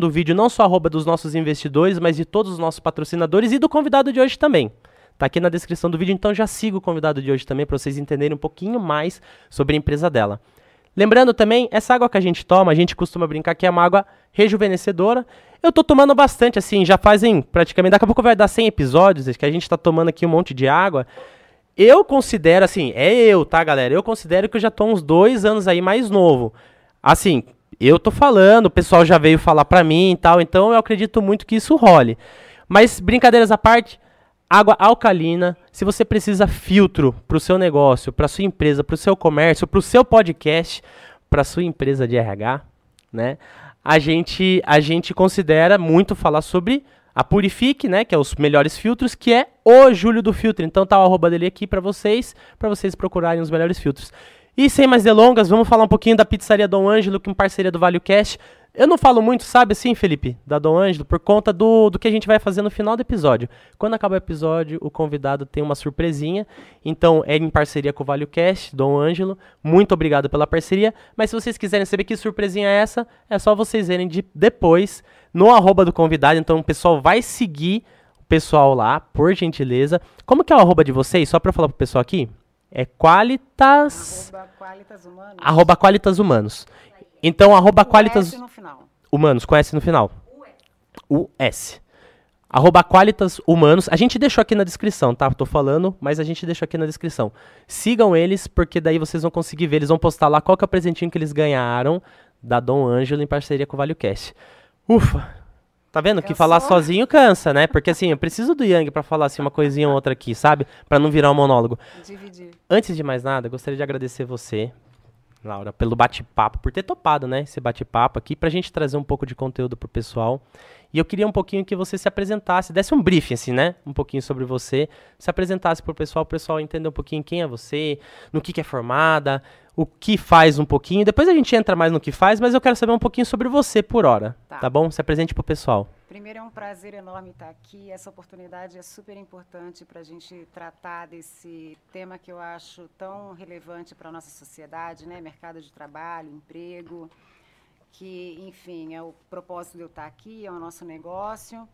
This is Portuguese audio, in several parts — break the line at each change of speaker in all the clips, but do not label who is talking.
do vídeo não só arroba dos nossos investidores, mas de todos os nossos patrocinadores e do convidado de hoje também. Tá aqui na descrição do vídeo, então já siga o convidado de hoje também para vocês entenderem um pouquinho mais sobre a empresa dela. Lembrando também, essa água que a gente toma, a gente costuma brincar que é uma água rejuvenescedora. Eu tô tomando bastante, assim, já fazem praticamente, daqui a pouco vai dar 100 episódios que a gente tá tomando aqui um monte de água. Eu considero, assim, é eu, tá, galera? Eu considero que eu já tô uns dois anos aí mais novo. Assim, eu tô falando, o pessoal já veio falar pra mim e tal, então eu acredito muito que isso role. Mas, brincadeiras à parte, água alcalina, se você precisa filtro pro seu negócio, pra sua empresa, pro seu comércio, pro seu podcast, pra sua empresa de RH, né? A gente, a gente considera muito falar sobre a Purifique, né, que é os melhores filtros, que é o Júlio do Filtro. Então tá o arroba dele aqui para vocês, para vocês procurarem os melhores filtros. E sem mais delongas, vamos falar um pouquinho da pizzaria Dom Ângelo, que é uma parceria do ValioCast. Eu não falo muito, sabe assim, Felipe, da Dom Ângelo, por conta do, do que a gente vai fazer no final do episódio. Quando acaba o episódio, o convidado tem uma surpresinha. Então, é em parceria com o ValioCast, Dom Ângelo. Muito obrigado pela parceria. Mas se vocês quiserem saber que surpresinha é essa, é só vocês verem de, depois no arroba do convidado. Então, o pessoal vai seguir o pessoal lá, por gentileza. Como que é o arroba de vocês? Só para falar pro pessoal aqui. É Qualitas.
Arroba Qualitas Humanos.
Arroba Qualitas Humanos. Então, arroba Qualitas
S no final.
Humanos, com S no final. US. Arroba Qualitas Humanos. A gente deixou aqui na descrição, tá? Tô falando, mas a gente deixou aqui na descrição. Sigam eles, porque daí vocês vão conseguir ver. Eles vão postar lá qual que é o presentinho que eles ganharam da Dom Ângelo em parceria com o ValioCast. Ufa! Tá vendo que falar sozinho cansa, né? Porque assim, eu preciso do Yang pra falar assim uma coisinha ou outra aqui, sabe? Pra não virar um monólogo.
Dividir.
Antes de mais nada, gostaria de agradecer você, Laura, pelo bate-papo, por ter topado, né, esse bate-papo aqui, pra gente trazer um pouco de conteúdo pro pessoal. E eu queria um pouquinho que você se apresentasse, desse um briefing, assim, né, um pouquinho sobre você, se apresentasse pro pessoal, o pessoal entender um pouquinho quem é você, no que, que é formada, o que faz um pouquinho. Depois a gente entra mais no que faz, mas eu quero saber um pouquinho sobre você por hora, tá,
Tá.
bom? Se apresente pro pessoal.
Primeiro, é um prazer enorme estar aqui. Essa oportunidade é super importante para a gente tratar desse tema que eu acho tão relevante para a nossa sociedade, né? Mercado de trabalho, emprego, que, enfim, é o propósito de eu estar aqui, é o nosso negócio.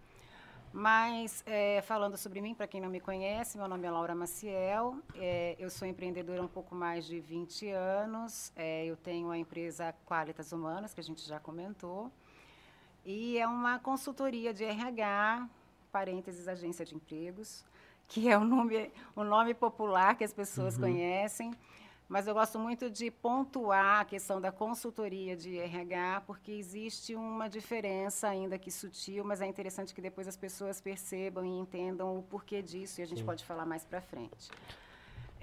Mas, eh, falando sobre mim, para quem não me conhece, meu nome é Laura Maciel, eh, eu sou empreendedora há um pouco mais de 20 anos, eh, eu tenho a empresa Qualitas Humanas, que a gente já comentou, e é uma consultoria de RH, parênteses, agência de empregos, que é o nome, o nome popular que as pessoas conhecem. Mas eu gosto muito de pontuar a questão da consultoria de RH, porque existe uma diferença, ainda que sutil, mas é interessante que depois as pessoas percebam e entendam o porquê disso, e a gente pode falar mais para frente.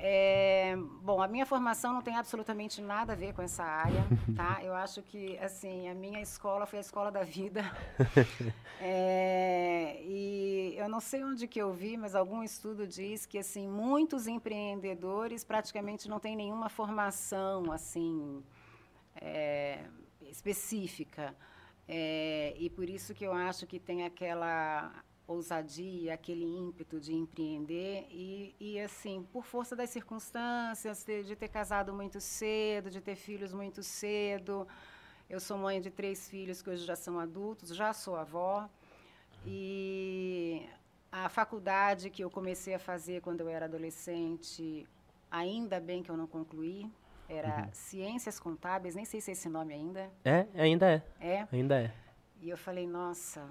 É, bom, a minha formação não tem absolutamente nada a ver com essa área, tá? Eu acho que, assim, a minha escola foi a escola da vida. É, e eu não sei onde que eu vi, mas algum estudo diz que, assim, muitos empreendedores praticamente não têm nenhuma formação, assim, é, específica. É, e por isso que eu acho que tem aquela ousadia, aquele ímpeto de empreender e, e assim, por força das circunstâncias, de, ter casado muito cedo, de ter filhos muito cedo. Eu sou mãe de três filhos que hoje já são adultos, já sou avó. E a faculdade que eu comecei a fazer quando eu era adolescente, ainda bem que eu não concluí, era Ciências Contábeis, nem sei se é esse nome ainda.
É, ainda é,
É.
ainda é.
E eu falei, nossa,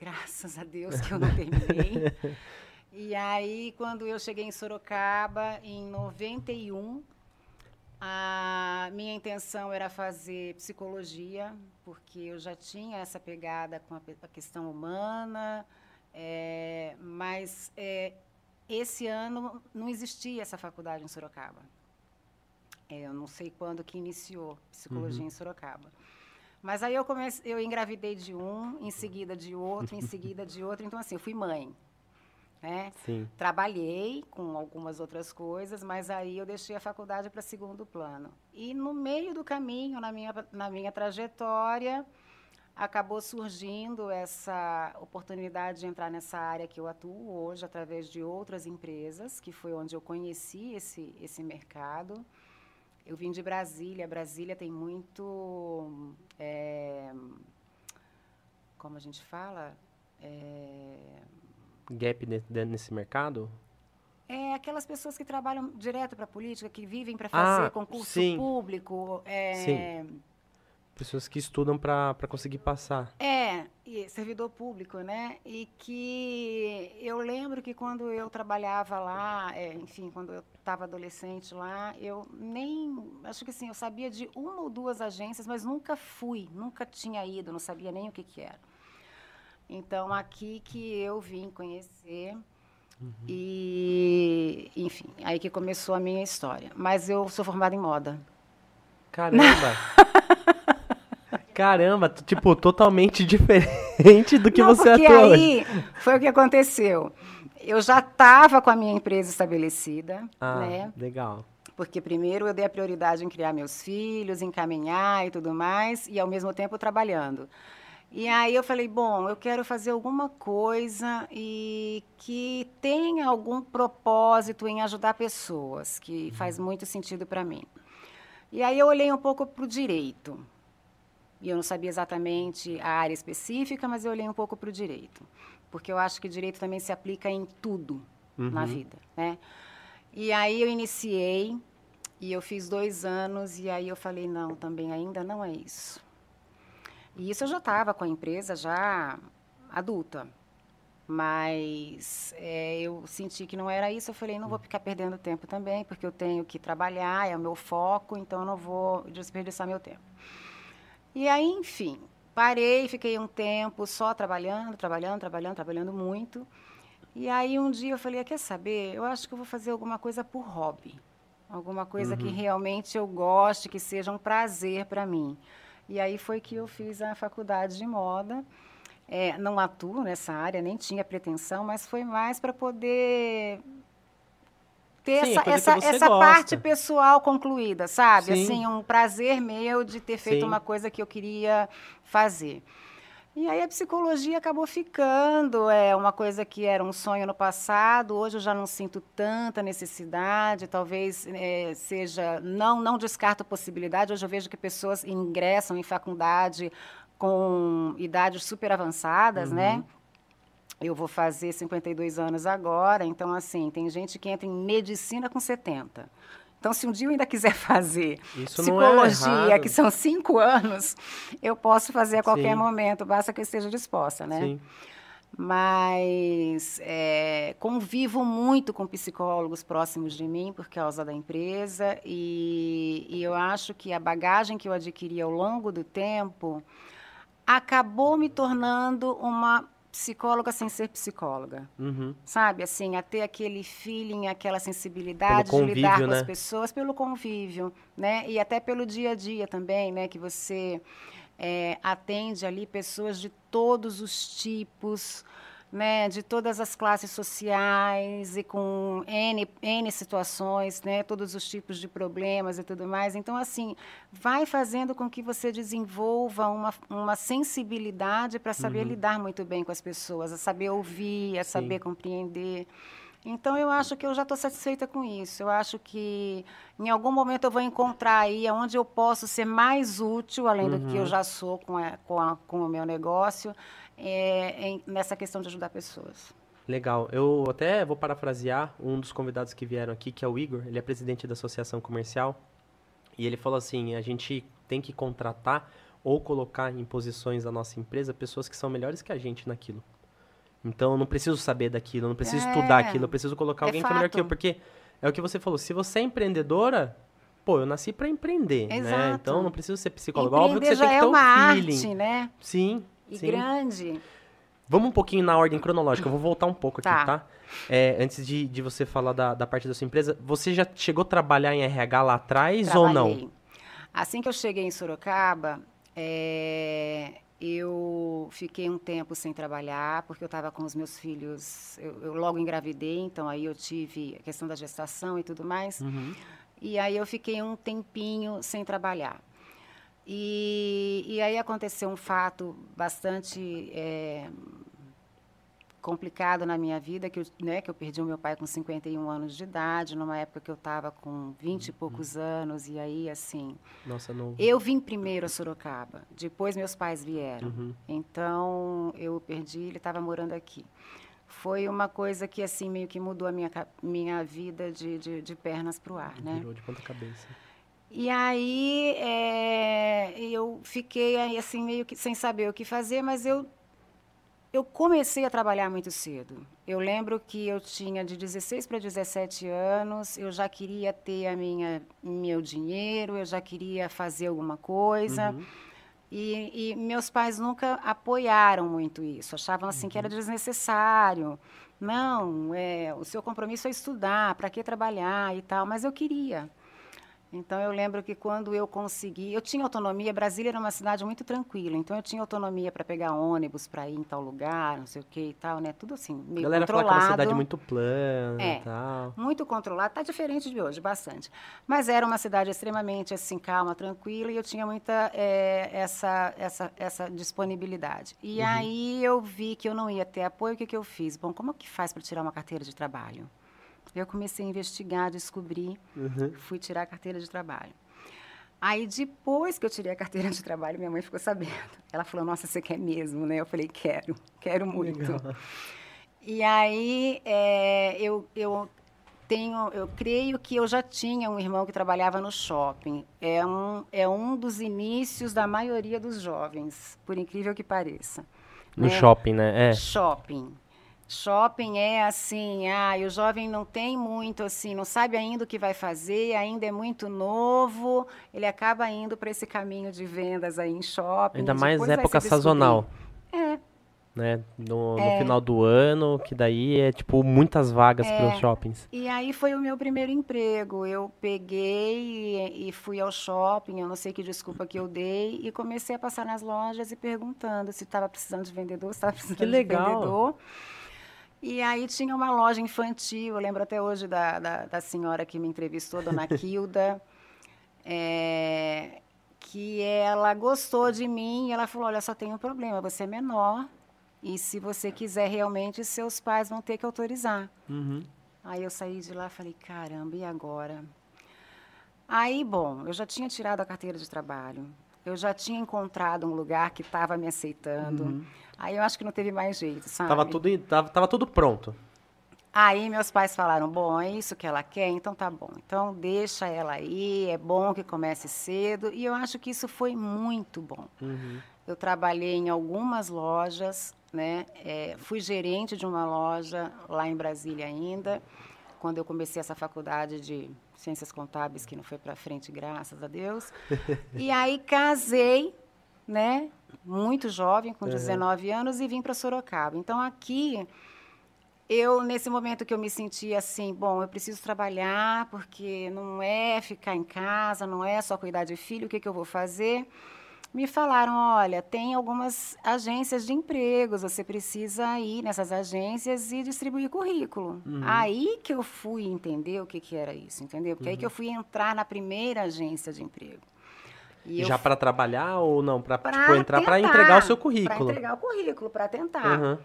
graças a Deus que eu não terminei. e aí, quando eu cheguei em Sorocaba, em 91, a minha intenção era fazer psicologia, porque eu já tinha essa pegada com a, a questão humana, é, mas é, esse ano não existia essa faculdade em Sorocaba. É, eu não sei quando que iniciou psicologia em Sorocaba. Mas aí eu comecei, eu engravidei de um, em seguida de outro, em seguida de outro. Então, assim, eu fui mãe. Né?
Sim.
Trabalhei com algumas outras coisas, mas aí eu deixei a faculdade para segundo plano. E no meio do caminho, na minha, na minha trajetória, acabou surgindo essa oportunidade de entrar nessa área que eu atuo hoje, através de outras empresas, que foi onde eu conheci esse, esse mercado. Eu vim de Brasília. Brasília tem muito. é, como a gente fala, é,
Gap ne- nesse mercado?
é aquelas pessoas que trabalham direto para a política, que vivem para fazer
Ah,
concurso
sim.
público. É,
Sim. Pessoas que estudam para conseguir passar.
É, e servidor público, né? E que eu lembro que quando eu trabalhava lá, é, enfim, quando eu estava adolescente lá, eu nem, acho que assim, eu sabia de uma ou duas agências, mas nunca fui, nunca tinha ido, não sabia nem o que que era. Então, aqui que eu vim conhecer e, enfim, aí que começou a minha história. Mas eu sou formada em moda.
Caramba! Caramba, tipo, totalmente diferente do que
Não,
você é
porque
atua hoje.
aí foi o que aconteceu. Eu já estava com a minha empresa estabelecida,
Ah,
né?
legal.
Porque primeiro eu dei a prioridade em criar meus filhos, encaminhar e tudo mais, e ao mesmo tempo trabalhando. E aí eu falei, bom, eu quero fazer alguma coisa e que tenha algum propósito em ajudar pessoas, que faz muito sentido para mim. E aí eu olhei um pouco para o direito. E eu não sabia exatamente a área específica, mas eu olhei um pouco para o direito. Porque eu acho que direito também se aplica em tudo na
Uhum.
vida, né? E aí eu iniciei e eu fiz dois anos e aí eu falei não, também ainda não é isso. E isso eu já estava com a empresa já adulta, mas é, eu senti que não era isso. Eu falei não vou ficar perdendo tempo também, porque eu tenho que trabalhar, é o meu foco, então eu não vou desperdiçar meu tempo. E aí, enfim, parei, fiquei um tempo só trabalhando, trabalhando, trabalhando, trabalhando muito. E aí um dia eu falei, ah, quer saber? Eu acho que eu vou fazer alguma coisa por hobby. Alguma coisa que realmente eu goste, que seja um prazer para mim. E aí foi que eu fiz a faculdade de moda. É, não atuo nessa área, nem tinha pretensão, mas foi mais para poder ter
Sim,
essa, essa, essa
gosta.
parte pessoal concluída, sabe?
Sim.
Assim, um prazer meu de ter feito
Sim.
uma coisa que eu queria fazer. E aí a psicologia acabou ficando, é uma coisa que era um sonho no passado, hoje eu já não sinto tanta necessidade, talvez eh, seja, não, não descarto a possibilidade, hoje eu vejo que pessoas ingressam em faculdade com idades super avançadas, né? Eu vou fazer 52 anos agora, então assim, tem gente que entra em medicina com 70. Então, se um dia eu ainda quiser fazer
Isso é
psicologia,
errado.
que são cinco anos, eu posso fazer a qualquer
Sim.
momento, basta que eu esteja disposta, né?
Sim.
Mas é, convivo muito com psicólogos próximos de mim por causa da empresa e, e eu acho que a bagagem que eu adquiri ao longo do tempo acabou me tornando uma psicóloga sem ser psicóloga
Uhum.
sabe, assim, a ter aquele feeling, aquela sensibilidade
Pelo
de lidar
convívio,
com as
né?
pessoas pelo convívio, né? E até pelo dia a dia também, né? Que você é, atende ali pessoas de todos os tipos, né? De todas as classes sociais e com N, N situações, né? Todos os tipos de problemas e tudo mais. Então, assim, vai fazendo com que você desenvolva uma, uma sensibilidade para saber lidar muito bem com as pessoas, a saber ouvir, a
Sim.
saber compreender. Então, eu acho que eu já estou satisfeita com isso. Eu acho que em algum momento eu vou encontrar aí onde eu posso ser mais útil, além do que eu já sou com, a- com, a- com o meu negócio, é, em- nessa questão de ajudar pessoas.
Legal. Eu até vou parafrasear um dos convidados que vieram aqui, que é o Igor. Ele é presidente da Associação Comercial. E ele falou assim: a gente tem que contratar ou colocar em posições da nossa empresa pessoas que são melhores que a gente naquilo. Então eu não preciso saber daquilo, eu não preciso
É.
estudar aquilo, eu preciso colocar
É
alguém que é melhor que eu. Porque é o que você falou: se você é empreendedora, pô, eu nasci pra empreender, né?
Exato.
Então eu não preciso ser psicólogo. Óbvio que
Empreender
você tem
já
que
é
ter
uma
um feeling.
arte, né?
Sim.
E
sim.
grande.
Vamos um pouquinho na ordem cronológica, eu vou voltar um pouco aqui,
Tá.
tá? É, antes de, de você falar da, da parte da sua empresa, você já chegou a trabalhar em RH lá atrás ou não?
Trabalhei. Assim que eu cheguei em Sorocaba, é, eu fiquei um tempo sem trabalhar, porque eu estava com os meus filhos, eu, eu logo engravidei, então aí eu tive a questão da gestação e tudo mais.
Uhum.
E aí eu fiquei um tempinho sem trabalhar. E, e aí aconteceu um fato bastante é, complicado na minha vida, que eu, né, que eu perdi o meu pai com 51 anos de idade, numa época que eu estava com 20 e poucos uhum. anos, e aí, assim...
Nossa, não...
Eu vim primeiro a Sorocaba, depois meus pais vieram.
Uhum.
Então, eu perdi, ele estava morando aqui. Foi uma coisa que, assim, meio que mudou a minha, minha vida de, de, de pernas para o ar, né?
Virou de ponta cabeça.
E aí, é, eu fiquei, assim, meio que sem saber o que fazer, mas eu eu comecei a trabalhar muito cedo. Eu lembro que eu tinha de 16 para 17 anos, eu já queria ter a minha meu dinheiro, eu já queria fazer alguma coisa. Uhum. E, e, meus pais nunca apoiaram muito isso, achavam assim uhum. que era uhum. desnecessário. Não, é, o seu compromisso é estudar, para que trabalhar e tal, mas eu queria. Então eu lembro que quando eu consegui, eu tinha autonomia, Brasília era uma cidade muito tranquila, então eu tinha autonomia para pegar ônibus para ir em tal lugar, não sei o que e tal, né? Tudo assim, meio
Galera
controlado.
Galera uma cidade muito plana
é,
e tal.
Muito controlada, tá diferente de hoje, bastante. Mas era uma cidade extremamente assim calma, tranquila e eu tinha muita é, essa essa essa disponibilidade. E uhum. aí eu vi que eu não ia ter apoio, o que que eu fiz? Bom, como é que faz para tirar uma carteira de trabalho? Eu comecei a investigar, descobri, uhum. fui tirar a carteira de trabalho. Aí, depois que eu tirei a carteira de trabalho, minha mãe ficou sabendo. Ela falou, nossa, você quer mesmo, né? Eu falei, quero, quero muito. Legal. E aí, é, eu, eu tenho, eu creio que eu já tinha um irmão que trabalhava no shopping. É um, é um dos inícios da maioria dos jovens, por incrível que pareça.
No né? shopping, né?
É. Shopping. Shopping é assim, ah, o jovem não tem muito assim, não sabe ainda o que vai fazer, ainda é muito novo, ele acaba indo para esse caminho de vendas aí em shopping.
Ainda mais época sazonal.
É.
Né? No, é. no, final do ano, que daí é tipo muitas vagas é. para os shoppings.
E aí foi o meu primeiro emprego. Eu peguei e, e fui ao shopping, eu não sei que desculpa que eu dei, e comecei a passar nas lojas e perguntando se estava precisando de vendedor, se estava precisando
que legal.
de vendedor. E aí tinha uma loja infantil, eu lembro até hoje da, da, da senhora que me entrevistou, dona Kilda, é, que ela gostou de mim e ela falou, olha, só tem um problema, você é menor e se você quiser realmente, seus pais vão ter que autorizar.
Uhum.
Aí eu saí de lá e falei, caramba, e agora? Aí, bom, eu já tinha tirado a carteira de trabalho, eu já tinha encontrado um lugar que estava me aceitando. Uhum. Aí eu acho que não teve mais jeito, sabe?
Tava tudo, tava, tava tudo pronto.
Aí meus pais falaram, bom, é isso que ela quer, então tá bom. Então deixa ela aí, é bom que comece cedo. E eu acho que isso foi muito bom.
Uhum.
Eu trabalhei em algumas lojas, né? É, fui gerente de uma loja lá em Brasília ainda, quando eu comecei essa faculdade de ciências contábeis, que não foi para frente, graças a Deus. e aí casei, né? muito jovem, com uhum. 19 anos, e vim para Sorocaba. Então, aqui, eu, nesse momento que eu me senti assim, bom, eu preciso trabalhar, porque não é ficar em casa, não é só cuidar de filho, o que, que eu vou fazer? Me falaram, olha, tem algumas agências de empregos, você precisa ir nessas agências e distribuir currículo. Uhum. Aí que eu fui entender o que, que era isso, entendeu? Porque uhum. aí que eu fui entrar na primeira agência de emprego.
E já para trabalhar ou não? Para tipo, entrar para entregar o seu currículo?
Para entregar o currículo, para tentar. Uhum.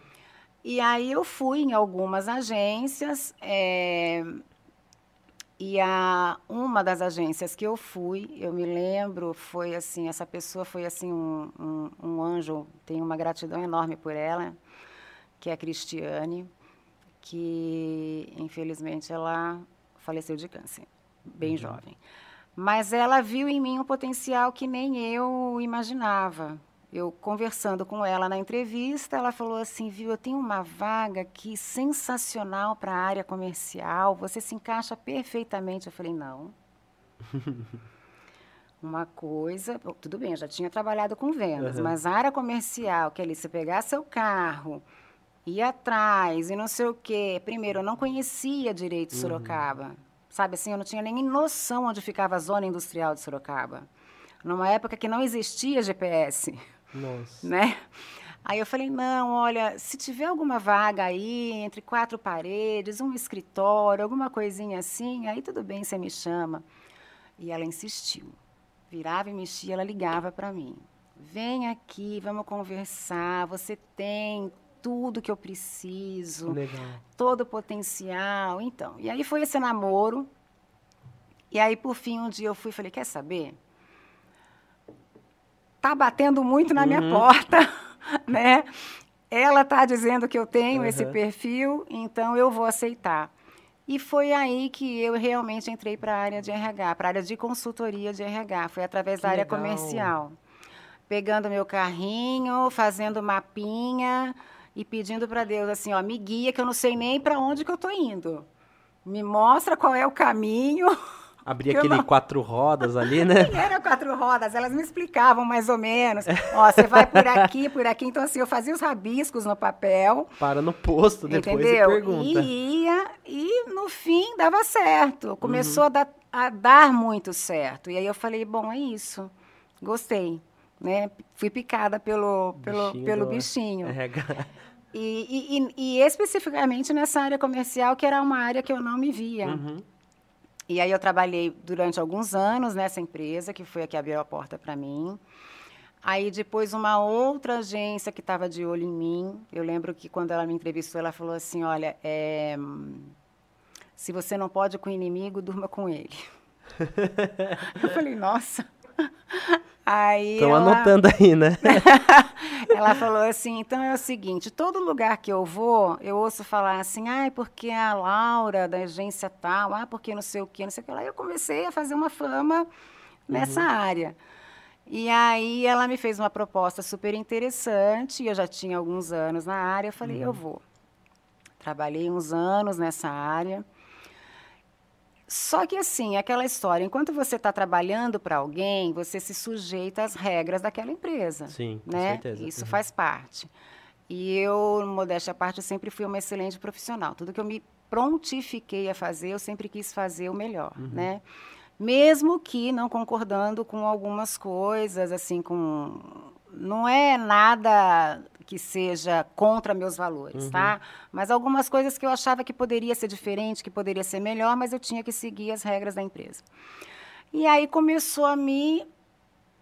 E aí eu fui em algumas agências. É, e a, uma das agências que eu fui, eu me lembro, foi assim, essa pessoa foi assim um, um, um anjo, tenho uma gratidão enorme por ela, que é a Cristiane, que infelizmente ela faleceu de câncer, bem uhum. jovem. Mas ela viu em mim um potencial que nem eu imaginava. Eu conversando com ela na entrevista, ela falou assim: viu, eu tenho uma vaga aqui sensacional para a área comercial, você se encaixa perfeitamente. Eu falei: não. uma coisa, tudo bem, eu já tinha trabalhado com vendas, uhum. mas a área comercial, que ali você pegar seu carro, ir atrás e não sei o quê. Primeiro, eu não conhecia direito uhum. Sorocaba. Sabe assim, eu não tinha nem noção onde ficava a zona industrial de Sorocaba. Numa época que não existia GPS.
Nossa.
Né? Aí eu falei, não, olha, se tiver alguma vaga aí, entre quatro paredes, um escritório, alguma coisinha assim, aí tudo bem, você me chama. E ela insistiu. Virava e mexia, ela ligava para mim. Vem aqui, vamos conversar, você tem tudo que eu preciso,
Legal.
todo o potencial. Então, e aí foi esse namoro. E aí, por fim, um dia eu fui e falei: quer saber? Tá batendo muito na minha
Uhum.
porta, né? Ela tá dizendo que eu tenho esse
Uhum.
perfil, então eu vou aceitar. E foi aí que eu realmente entrei para a área de RH, para a área de consultoria de RH. Foi através
Que
da área
legal.
comercial. Pegando meu carrinho, fazendo mapinha e pedindo para Deus assim, ó, me guia que eu não sei nem para onde que eu tô indo. Me mostra qual é o caminho.
Abrir
Que
aquele
não-
quatro rodas ali, né?
Nem era quatro rodas, elas me explicavam mais ou menos. Ó, você vai por aqui, por aqui. Então, assim, eu fazia os rabiscos no papel.
Para no posto depois
entendeu?
e pergunta.
E ia, e no fim dava certo. Começou
Uhum.
a, dar, a dar muito certo. E aí eu falei, bom, é isso. Gostei. Né? Fui picada pelo, pelo,
Bichinho
pelo bichinho. E, e- e- e especificamente nessa área comercial, que era uma área que eu não me via.
Uhum.
E aí eu trabalhei durante alguns anos nessa empresa, que foi a que abriu a porta para mim. Aí depois uma outra agência que estava de olho em mim, eu lembro que quando ela me entrevistou, ela falou assim, olha, é, se você não pode com o inimigo, durma com ele. eu falei, nossa. Aí
Estão
ela-
anotando aí, né?
ela falou assim: então é o seguinte, todo lugar que eu vou, eu ouço falar assim, ai, porque a Laura da agência tal, ah, porque não sei o quê, não sei o que lá. Eu comecei a fazer uma fama nessa área. E aí ela me fez uma proposta super interessante, e eu já tinha alguns anos na área, eu falei, eu vou. Trabalhei uns anos nessa área. Só que assim, aquela história, enquanto você está trabalhando para alguém, você se sujeita às regras daquela empresa
Sim, com
né?
certeza.
Isso
Uhum.
faz parte. E eu, modéstia à parte, eu sempre fui uma excelente profissional. Tudo que eu me prontifiquei a fazer, eu sempre quis fazer o melhor,
Uhum.
né? Mesmo que não concordando com algumas coisas, assim, com... Não é nada que seja contra meus valores,
Uhum.
tá? Mas algumas coisas que eu achava que poderia ser diferente, que poderia ser melhor, mas eu tinha que seguir as regras da empresa. E aí começou a me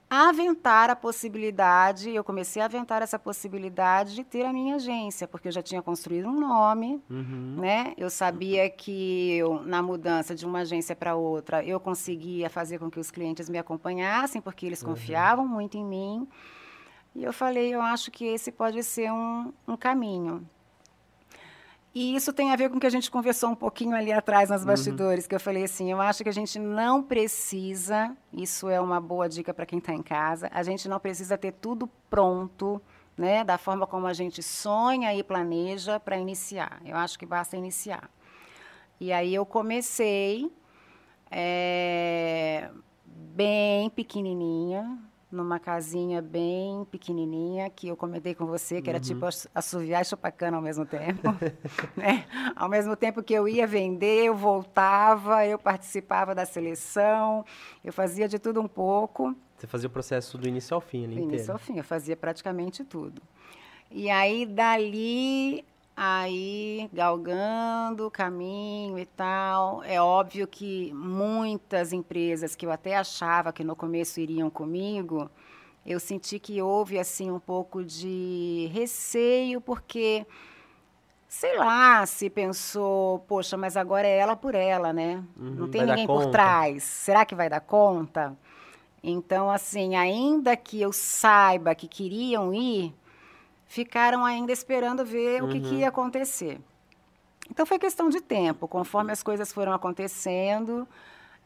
aventar a possibilidade, eu comecei a aventar essa possibilidade de ter a minha agência, porque eu já tinha construído um nome,
Uhum.
né? Eu sabia que eu, na mudança de uma agência para outra, eu conseguia fazer com que os clientes me acompanhassem, porque eles confiavam muito em mim. E eu falei, eu acho que esse pode ser um, um caminho. E isso tem a ver com o que a gente conversou um pouquinho ali atrás nos bastidores, que eu falei assim, eu acho que a gente não precisa, isso é uma boa dica para quem está em casa, a gente não precisa ter tudo pronto, né, da forma como a gente sonha e planeja para iniciar. Eu acho que basta iniciar. E aí eu comecei é, bem pequenininha, numa casinha bem pequenininha, que eu comentei com você, que era tipo ass- assoviar e chupar cana ao mesmo tempo. né? Ao mesmo tempo que eu ia vender, eu voltava, eu participava da seleção, eu fazia de tudo um pouco.
Você fazia o processo do início ao fim ali
Do início ao
inteiro.
fim, eu fazia praticamente tudo. E aí, dali, aí, galgando o caminho e tal, é óbvio que muitas empresas que eu até achava que no começo iriam comigo, eu senti que houve, assim, um pouco de receio, porque, sei lá, se pensou, poxa, mas agora é ela por ela, né?
Uhum,
Não tem ninguém por trás. Será que vai dar conta? Então, assim, ainda que eu saiba que queriam ir, ficaram ainda esperando ver o que, que
Uhum.
ia acontecer. Então, foi questão de tempo. Conforme as coisas foram acontecendo,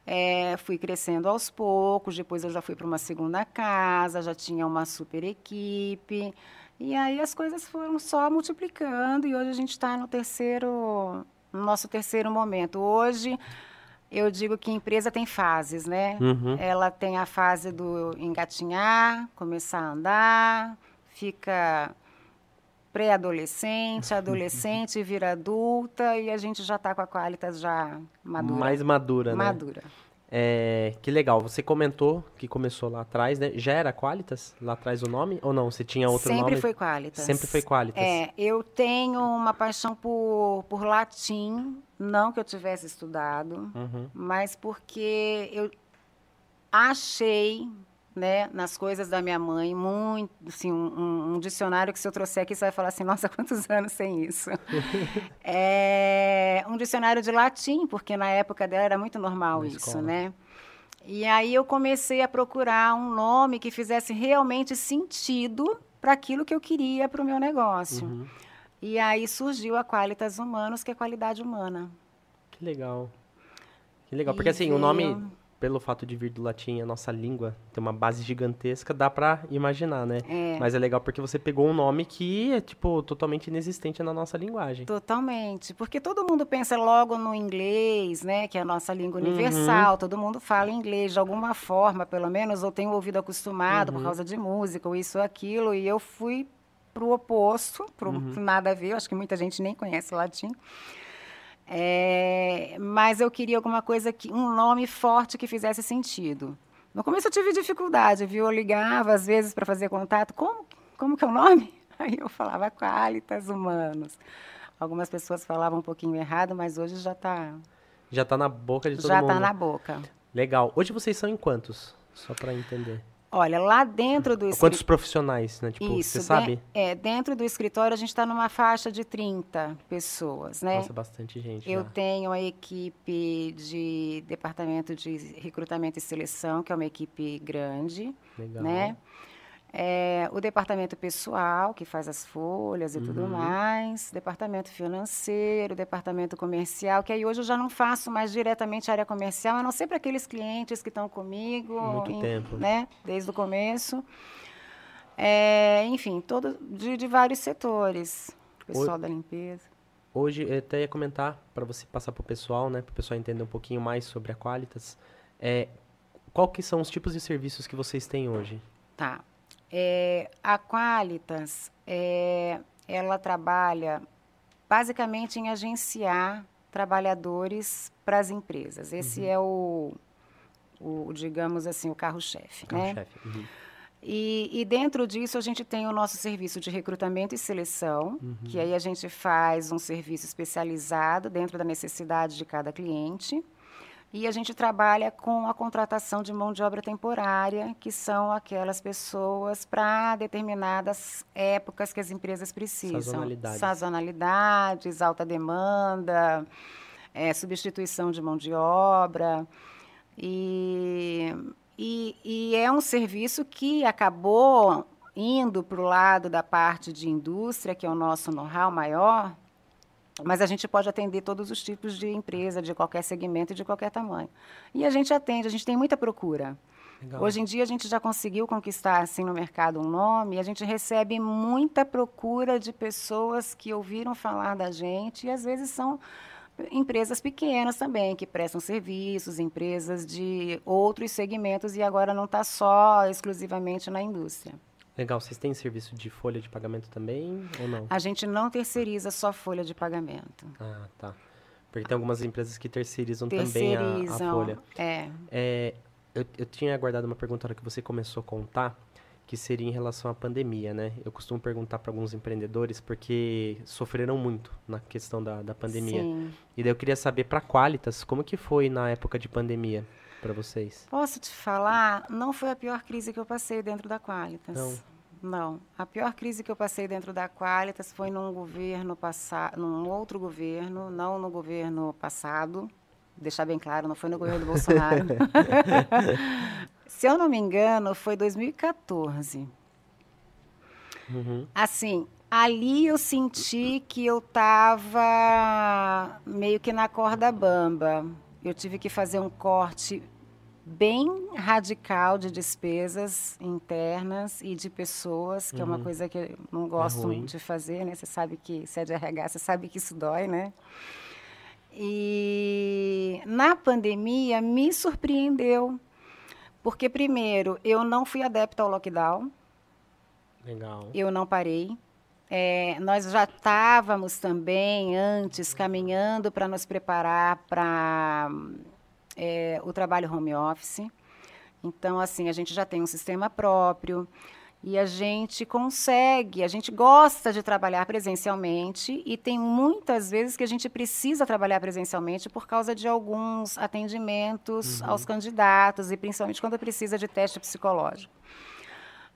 eh, fui crescendo aos poucos. Depois, eu já fui para uma segunda casa, já tinha uma super equipe. E aí, as coisas foram só multiplicando. E hoje, a gente está no terceiro, no nosso terceiro momento. Hoje, eu digo que empresa tem fases, né?
Uhum.
Ela tem a fase do engatinhar, começar a andar, fica pré-adolescente, adolescente, vira adulta e a gente já está com a Qualitas já madura.
Mais madura, né?
madura.
É, que legal. Você comentou que começou lá atrás, né? Já era Qualitas lá atrás o nome? Ou não? Você tinha outro
Sempre
nome?
foi Qualitas.
Sempre foi Qualitas.
É, eu tenho uma paixão por, por latim, não que eu tivesse estudado,
Uhum.
mas porque eu achei né, nas coisas da minha mãe, muito, assim, um, um, dicionário que se eu trouxer aqui você vai falar assim, nossa, quantos anos sem isso? é, um dicionário de latim, porque na época dela era muito normal na isso, escola. né? E aí eu comecei a procurar um nome que fizesse realmente sentido para aquilo que eu queria para o meu negócio. Uhum. E aí surgiu a Qualitas Humanos, que é qualidade humana.
Que legal. Que legal, porque e assim, veio... o nome, pelo fato de vir do latim, a nossa língua tem uma base gigantesca, dá pra imaginar, né? É. Mas é legal porque você pegou um nome que é, tipo, totalmente inexistente na nossa linguagem.
Totalmente. Porque todo mundo pensa logo no inglês, né? Que é a nossa língua universal. Uhum. Todo mundo fala inglês de alguma forma, pelo menos, ou tem o ouvido acostumado uhum. por causa de música, ou isso ou aquilo. E eu fui pro oposto, pro uhum. nada a ver. Eu acho que muita gente nem conhece latim. É, mas eu queria alguma coisa que um nome forte que fizesse sentido. No começo eu tive dificuldade, viu? Eu ligava às vezes para fazer contato. Como, como que é o nome? Aí eu falava Qualitas Humanos. Algumas pessoas falavam um pouquinho errado, mas hoje já está.
Já está na boca de todo
já
tá mundo.
Já está na boca.
Legal. Hoje vocês são em quantos? Só para entender.
Olha, lá dentro do
escritório. Quantos profissionais, né? Tipo, Isso, você sabe?
É, dentro do escritório a gente está numa faixa de 30 pessoas, né?
Nossa, bastante gente.
Eu
já.
tenho a equipe de departamento de recrutamento e seleção, que é uma equipe grande. Legal. Né? É, o departamento pessoal, que faz as folhas e uhum. tudo mais, departamento financeiro, departamento comercial, que aí hoje eu já não faço mais diretamente área comercial, a não ser para aqueles clientes que estão comigo,
Muito em, tempo.
né, desde o começo. É, enfim, todo, de, de, vários setores, pessoal da limpeza.
Hoje, eu até ia comentar, para você passar para o pessoal, né, para o pessoal entender um pouquinho mais sobre a Qualitas, é, qual que são os tipos de serviços que vocês têm hoje?
Tá. É, a Qualitas, é, ela trabalha basicamente em agenciar trabalhadores para as empresas. Esse uhum. é o, o, digamos assim, o carro-chefe. Carro né? Uhum. E, e, dentro disso a gente tem o nosso serviço de recrutamento e seleção, uhum. que aí a gente faz um serviço especializado dentro da necessidade de cada cliente. E a gente trabalha com a contratação de mão de obra temporária, que são aquelas pessoas para determinadas épocas que as empresas precisam.
Sazonalidades.
Sazonalidades, alta demanda, é, substituição de mão de obra. E, e, e é um serviço que acabou indo para o lado da parte de indústria, que é o nosso know-how maior, mas a gente pode atender todos os tipos de empresa, de qualquer segmento e de qualquer tamanho. E a gente atende, a gente tem muita procura. Legal. Hoje em dia a gente já conseguiu conquistar assim no mercado um nome, e a gente recebe muita procura de pessoas que ouviram falar da gente e às vezes são empresas pequenas também que prestam serviços, empresas de outros segmentos e agora não está só exclusivamente na indústria.
Legal, vocês têm serviço de folha de pagamento também ou não?
A gente não terceiriza só folha de pagamento.
Ah, tá. Porque tem algumas empresas que terceirizam, terceirizam também a, a folha.
É.
é eu, eu tinha guardado uma pergunta na hora que você começou a contar, que seria em relação à pandemia, né? Eu costumo perguntar para alguns empreendedores porque sofreram muito na questão da, da pandemia. Sim. E daí eu queria saber para Qualitas, como que foi na época de pandemia? Para vocês?
Posso te falar, não foi a pior crise que eu passei dentro da Qualitas.
Não.
Não, a pior crise que eu passei dentro da Qualitas foi num governo passado, num outro governo, não no governo passado. Deixar bem claro, não foi no governo do Bolsonaro. Se eu não me engano, foi 2014. Uhum. Assim, ali eu senti que eu estava meio que na corda bamba eu tive que fazer um corte bem radical de despesas internas e de pessoas, que uhum. é uma uhum. coisa que eu não gosto é de fazer, né? Você sabe que se é de RH, você sabe que isso dói, né? E na pandemia me surpreendeu, porque primeiro eu não fui adepta ao lockdown.
Legal.
Eu não parei. É, nós já estávamos também antes caminhando para nos preparar para é, o trabalho home office. Então, assim, a gente já tem um sistema próprio. E a gente consegue, a gente gosta de trabalhar presencialmente e tem muitas vezes que a gente precisa trabalhar presencialmente por causa de alguns atendimentos uhum. aos candidatos e principalmente quando precisa de teste psicológico.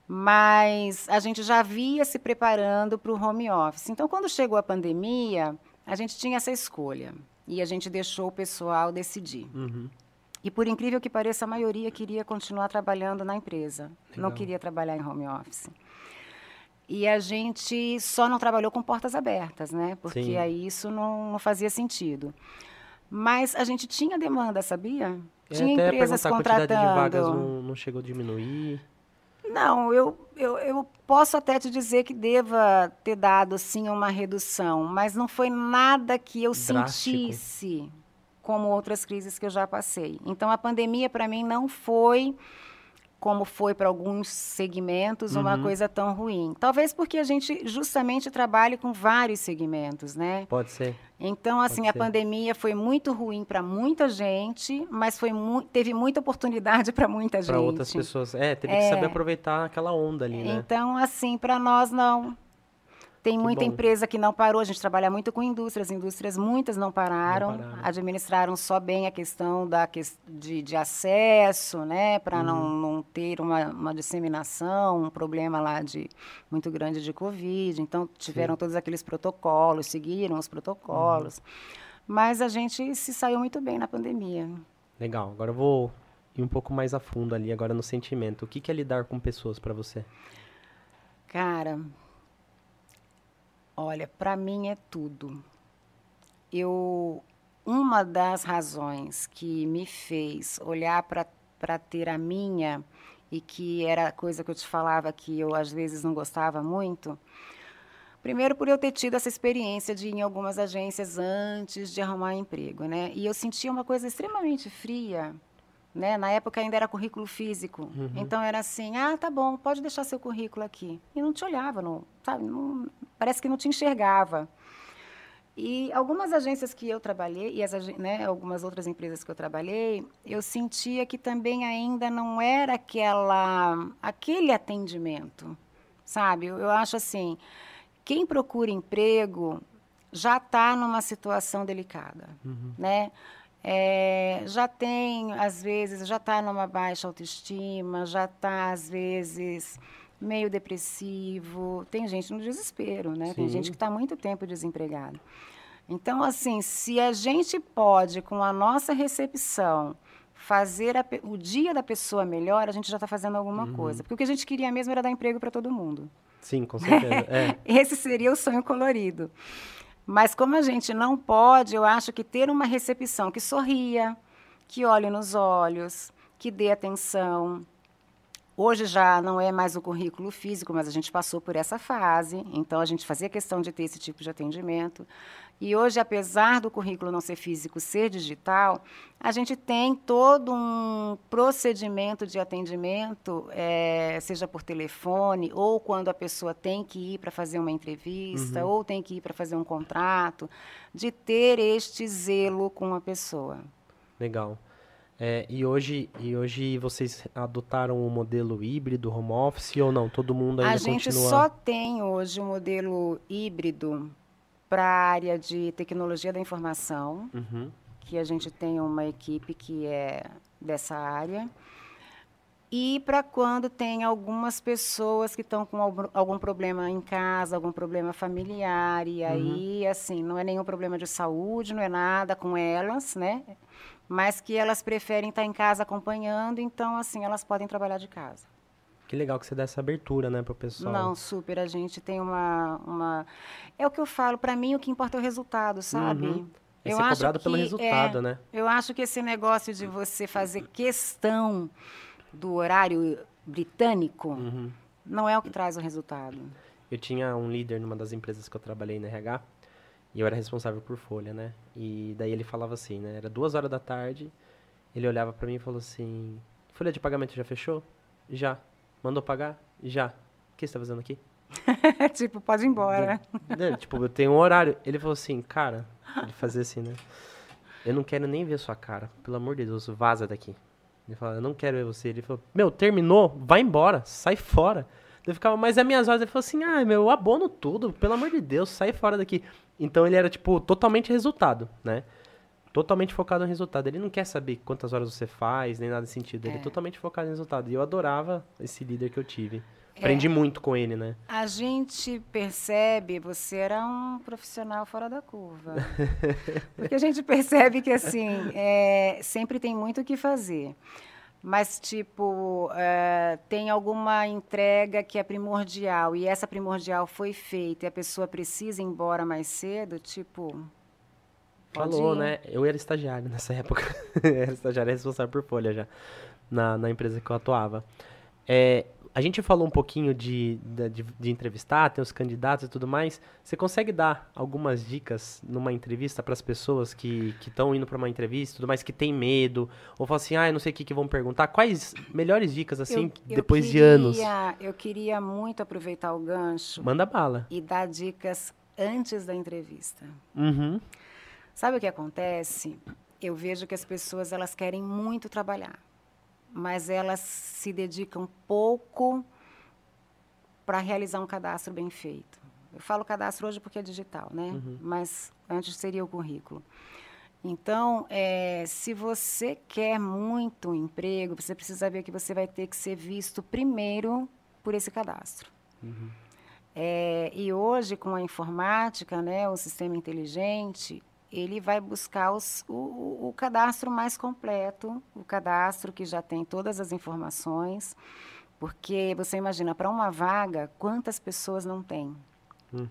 Mas a gente já via se preparando para o home office. Então, quando chegou a pandemia, a gente tinha essa escolha e a gente deixou o pessoal decidir. Uhum. E por incrível que pareça, a maioria queria continuar trabalhando na empresa, Legal. não queria trabalhar em home office. E a gente só não trabalhou com portas abertas, né? Porque Sim. aí isso não, não, fazia sentido. Mas a gente tinha demanda, sabia?
É, tinha empresas contratando. A quantidade de vagas não, não chegou a diminuir.
Não, eu, eu, eu, posso até te dizer que deva ter dado sim uma redução, mas não foi nada que eu Drástico. sentisse como outras crises que eu já passei. Então a pandemia para mim não foi como foi para alguns segmentos uhum. uma coisa tão ruim. Talvez porque a gente justamente trabalhe com vários segmentos, né?
Pode ser.
Então, assim, Pode a ser. pandemia foi muito ruim para muita gente, mas foi mu teve muita oportunidade para muita gente. Para
outras pessoas. É, teve é. que saber aproveitar aquela onda ali, né?
Então, assim, para nós não. Tem que muita bom. empresa que não parou, a gente trabalha muito com indústrias, indústrias muitas não pararam, não pararam. administraram só bem a questão da, de, de acesso, né, para uhum. não, não ter uma, uma disseminação, um problema lá de muito grande de Covid. Então, tiveram Sim. todos aqueles protocolos, seguiram os protocolos. Uhum. Mas a gente se saiu muito bem na pandemia.
Legal. Agora eu vou ir um pouco mais a fundo ali, agora no sentimento. O que, que é lidar com pessoas para você?
Cara, Olha, para mim é tudo. Eu uma das razões que me fez olhar para ter a minha e que era a coisa que eu te falava que eu às vezes não gostava muito. Primeiro por eu ter tido essa experiência de ir em algumas agências antes de arrumar emprego, né? E eu sentia uma coisa extremamente fria né? Na época ainda era currículo físico. Uhum. Então era assim, ah, tá bom, pode deixar seu currículo aqui. E não te olhava, não, sabe? Não, parece que não te enxergava. E algumas agências que eu trabalhei, e as, né, algumas outras empresas que eu trabalhei, eu sentia que também ainda não era aquela, aquele atendimento, sabe? Eu, eu acho assim, quem procura emprego já está numa situação delicada, uhum. né? É, já tem, às vezes, já está numa baixa autoestima, já está, às vezes, meio depressivo. Tem gente no desespero, né? Sim. Tem gente que está muito tempo desempregada. Então, assim, se a gente pode, com a nossa recepção, fazer a, o dia da pessoa melhor, a gente já está fazendo alguma uhum. coisa. Porque o que a gente queria mesmo era dar emprego para todo mundo.
Sim, com certeza. É.
Esse seria o sonho colorido. Mas como a gente não pode, eu acho que ter uma recepção que sorria, que olhe nos olhos, que dê atenção. Hoje já não é mais o currículo físico, mas a gente passou por essa fase, então a gente fazia questão de ter esse tipo de atendimento. E hoje, apesar do currículo não ser físico, ser digital, a gente tem todo um procedimento de atendimento, é, seja por telefone, ou quando a pessoa tem que ir para fazer uma entrevista, uhum. ou tem que ir para fazer um contrato, de ter este zelo com a pessoa.
Legal. É, e, hoje, e hoje vocês adotaram o modelo híbrido, home office, ou não? Todo mundo ainda
continua... A gente
continua...
só tem hoje o um modelo híbrido para a área de tecnologia da informação, uhum. que a gente tem uma equipe que é dessa área. E para quando tem algumas pessoas que estão com algum, algum, problema em casa, algum problema familiar, e aí, uhum. assim, não é nenhum problema de saúde, não é nada com elas, né? Mas que elas preferem estar em casa acompanhando, então, assim, elas podem trabalhar de casa.
Que legal que você dá essa abertura, né, para o pessoal.
Não, super. A gente tem uma, uma... É o que eu falo, para mim o que importa é o resultado, sabe? Uhum.
É eu ser cobrado pelo resultado, é, né?
Eu acho que esse negócio de você fazer questão do horário britânico uhum. não é o que traz o resultado.
Eu tinha um líder numa das empresas que eu trabalhei na RH e eu era responsável por folha, né? E daí ele falava assim, né? Era duas horas da tarde, ele olhava para mim e falou assim: folha de pagamento já fechou? Já. Mandou pagar? Já. O que você tá fazendo aqui?
tipo, pode ir embora.
De, tipo, eu tenho um horário. Ele falou assim, cara, ele fazia assim, né? Eu não quero nem ver sua cara. Pelo amor de Deus, vaza daqui. Ele falou, eu não quero ver você. Ele falou, meu, terminou? Vai embora, sai fora. Eu ficava, mas as minhas horas, ele falou assim, ah, meu, eu abono tudo, pelo amor de Deus, sai fora daqui. Então ele era, tipo, totalmente resultado, né? Totalmente focado no resultado. Ele não quer saber quantas horas você faz, nem nada nesse sentido. Ele é, é totalmente focado no resultado. E eu adorava esse líder que eu tive. Aprendi é, muito com ele, né?
A gente percebe, você era um profissional fora da curva. Porque a gente percebe que, assim, é, sempre tem muito o que fazer. Mas, tipo, é, tem alguma entrega que é primordial e essa primordial foi feita e a pessoa precisa ir embora mais cedo, tipo.
Falou, né? Eu era estagiário nessa época. era estagiário responsável por folha já, na, na empresa que eu atuava. É, a gente falou um pouquinho de, de, de, entrevistar, tem os candidatos e tudo mais. Você consegue dar algumas dicas numa entrevista para as pessoas que estão indo para uma entrevista, tudo mais, que tem medo, ou falam assim, ah, eu não sei o que, que vão perguntar. Quais melhores dicas, assim, eu, depois
eu queria,
de anos?
Eu queria muito aproveitar o gancho.
Manda bala.
E dar dicas antes da entrevista.
Uhum.
Sabe o que acontece? Eu vejo que as pessoas elas querem muito trabalhar mas elas se dedicam pouco para realizar um cadastro bem feito. Eu falo cadastro hoje porque é digital, né? Uhum. Mas antes seria o currículo. Então, é, se você quer muito um emprego, você precisa ver que você vai ter que ser visto primeiro por esse cadastro. Uhum. É, e hoje, com a informática, né, o sistema inteligente, ele vai buscar os, o, o, cadastro mais completo, o cadastro que já tem todas as informações, porque você imagina, para uma vaga, quantas pessoas não tem? Hum.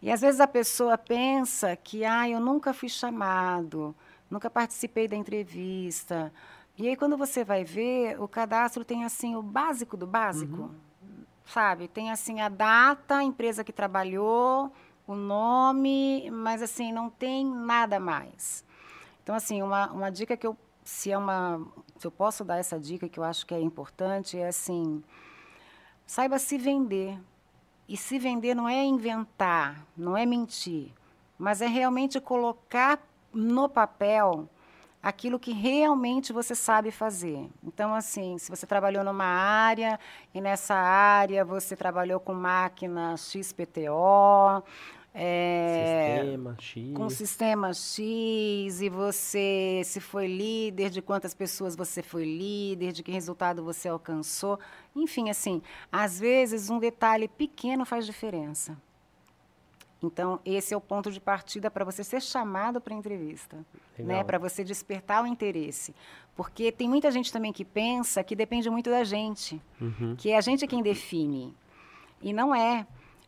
E às vezes a pessoa pensa que, ah, eu nunca fui chamado, nunca participei da entrevista. E aí, quando você vai ver, o cadastro tem, assim, o básico do básico, uhum. sabe? Tem, assim, a data, a empresa que trabalhou, o nome, mas assim, não tem nada mais. Então, assim, uma, uma dica que eu, se é uma, se eu posso dar essa dica que eu acho que é importante, é assim, saiba se vender. E se vender não é inventar, não é mentir, mas é realmente colocar no papel aquilo que realmente você sabe fazer. Então, assim, se você trabalhou numa área e nessa área você trabalhou com máquina XPTO,
é, sistema X.
Com sistema X, e você se foi líder, de quantas pessoas você foi líder, de que resultado você alcançou. Enfim, assim, às vezes um detalhe pequeno faz diferença. Então, esse é o ponto de partida para você ser chamado para a entrevista, né? para você despertar o interesse. Porque tem muita gente também que pensa que depende muito da gente, uhum. que é a gente quem define. E não é.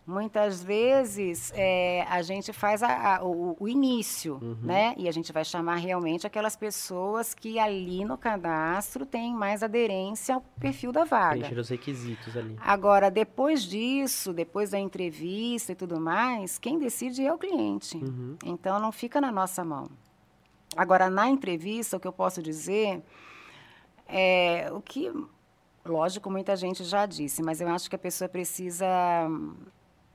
Muitas vezes é, a gente faz a, a, o, o, início, uhum. né? E a gente vai chamar realmente aquelas pessoas que ali no cadastro têm mais aderência ao perfil da vaga.
Preencher os requisitos ali.
Agora, depois disso, depois da entrevista e tudo mais, quem decide é o cliente. Uhum. Então, não fica na nossa mão. Agora, na entrevista, o que eu posso dizer é o que, lógico, muita gente já disse, mas eu acho que a pessoa precisa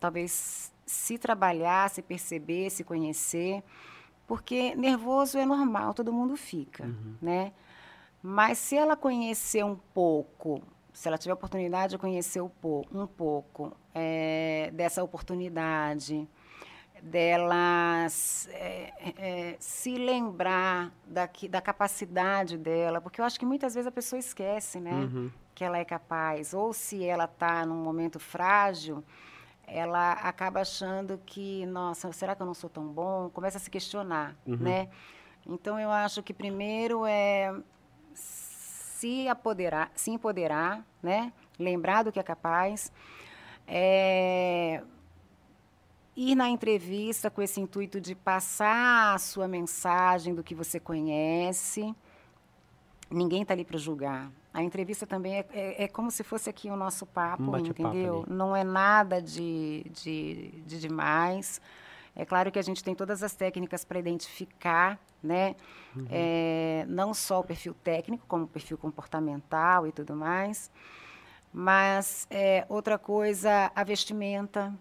talvez se trabalhar, se perceber, se conhecer, porque nervoso é normal, todo mundo fica, uhum. né? Mas se ela conhecer um pouco, se ela tiver a oportunidade de conhecer um pouco, um pouco é, dessa oportunidade, dela é, é, se lembrar da, da capacidade dela, porque eu acho que muitas vezes a pessoa esquece, né? Uhum. Que ela é capaz, ou se ela está num momento frágil, ela acaba achando que, nossa, será que eu não sou tão bom? Começa a se questionar, uhum. né? Então eu acho que primeiro é se apoderar, se empoderar, né? Lembrar do que é capaz. É, ir na entrevista com esse intuito de passar a sua mensagem do que você conhece. Ninguém está ali para julgar. A entrevista também é, é, é, como se fosse aqui o nosso papo, um entendeu? Papo Não é nada de, de, de demais. É claro que a gente tem todas as técnicas para identificar, né? Uhum. É, não só o perfil técnico, como o perfil comportamental e tudo mais. Mas é, outra coisa, a vestimenta,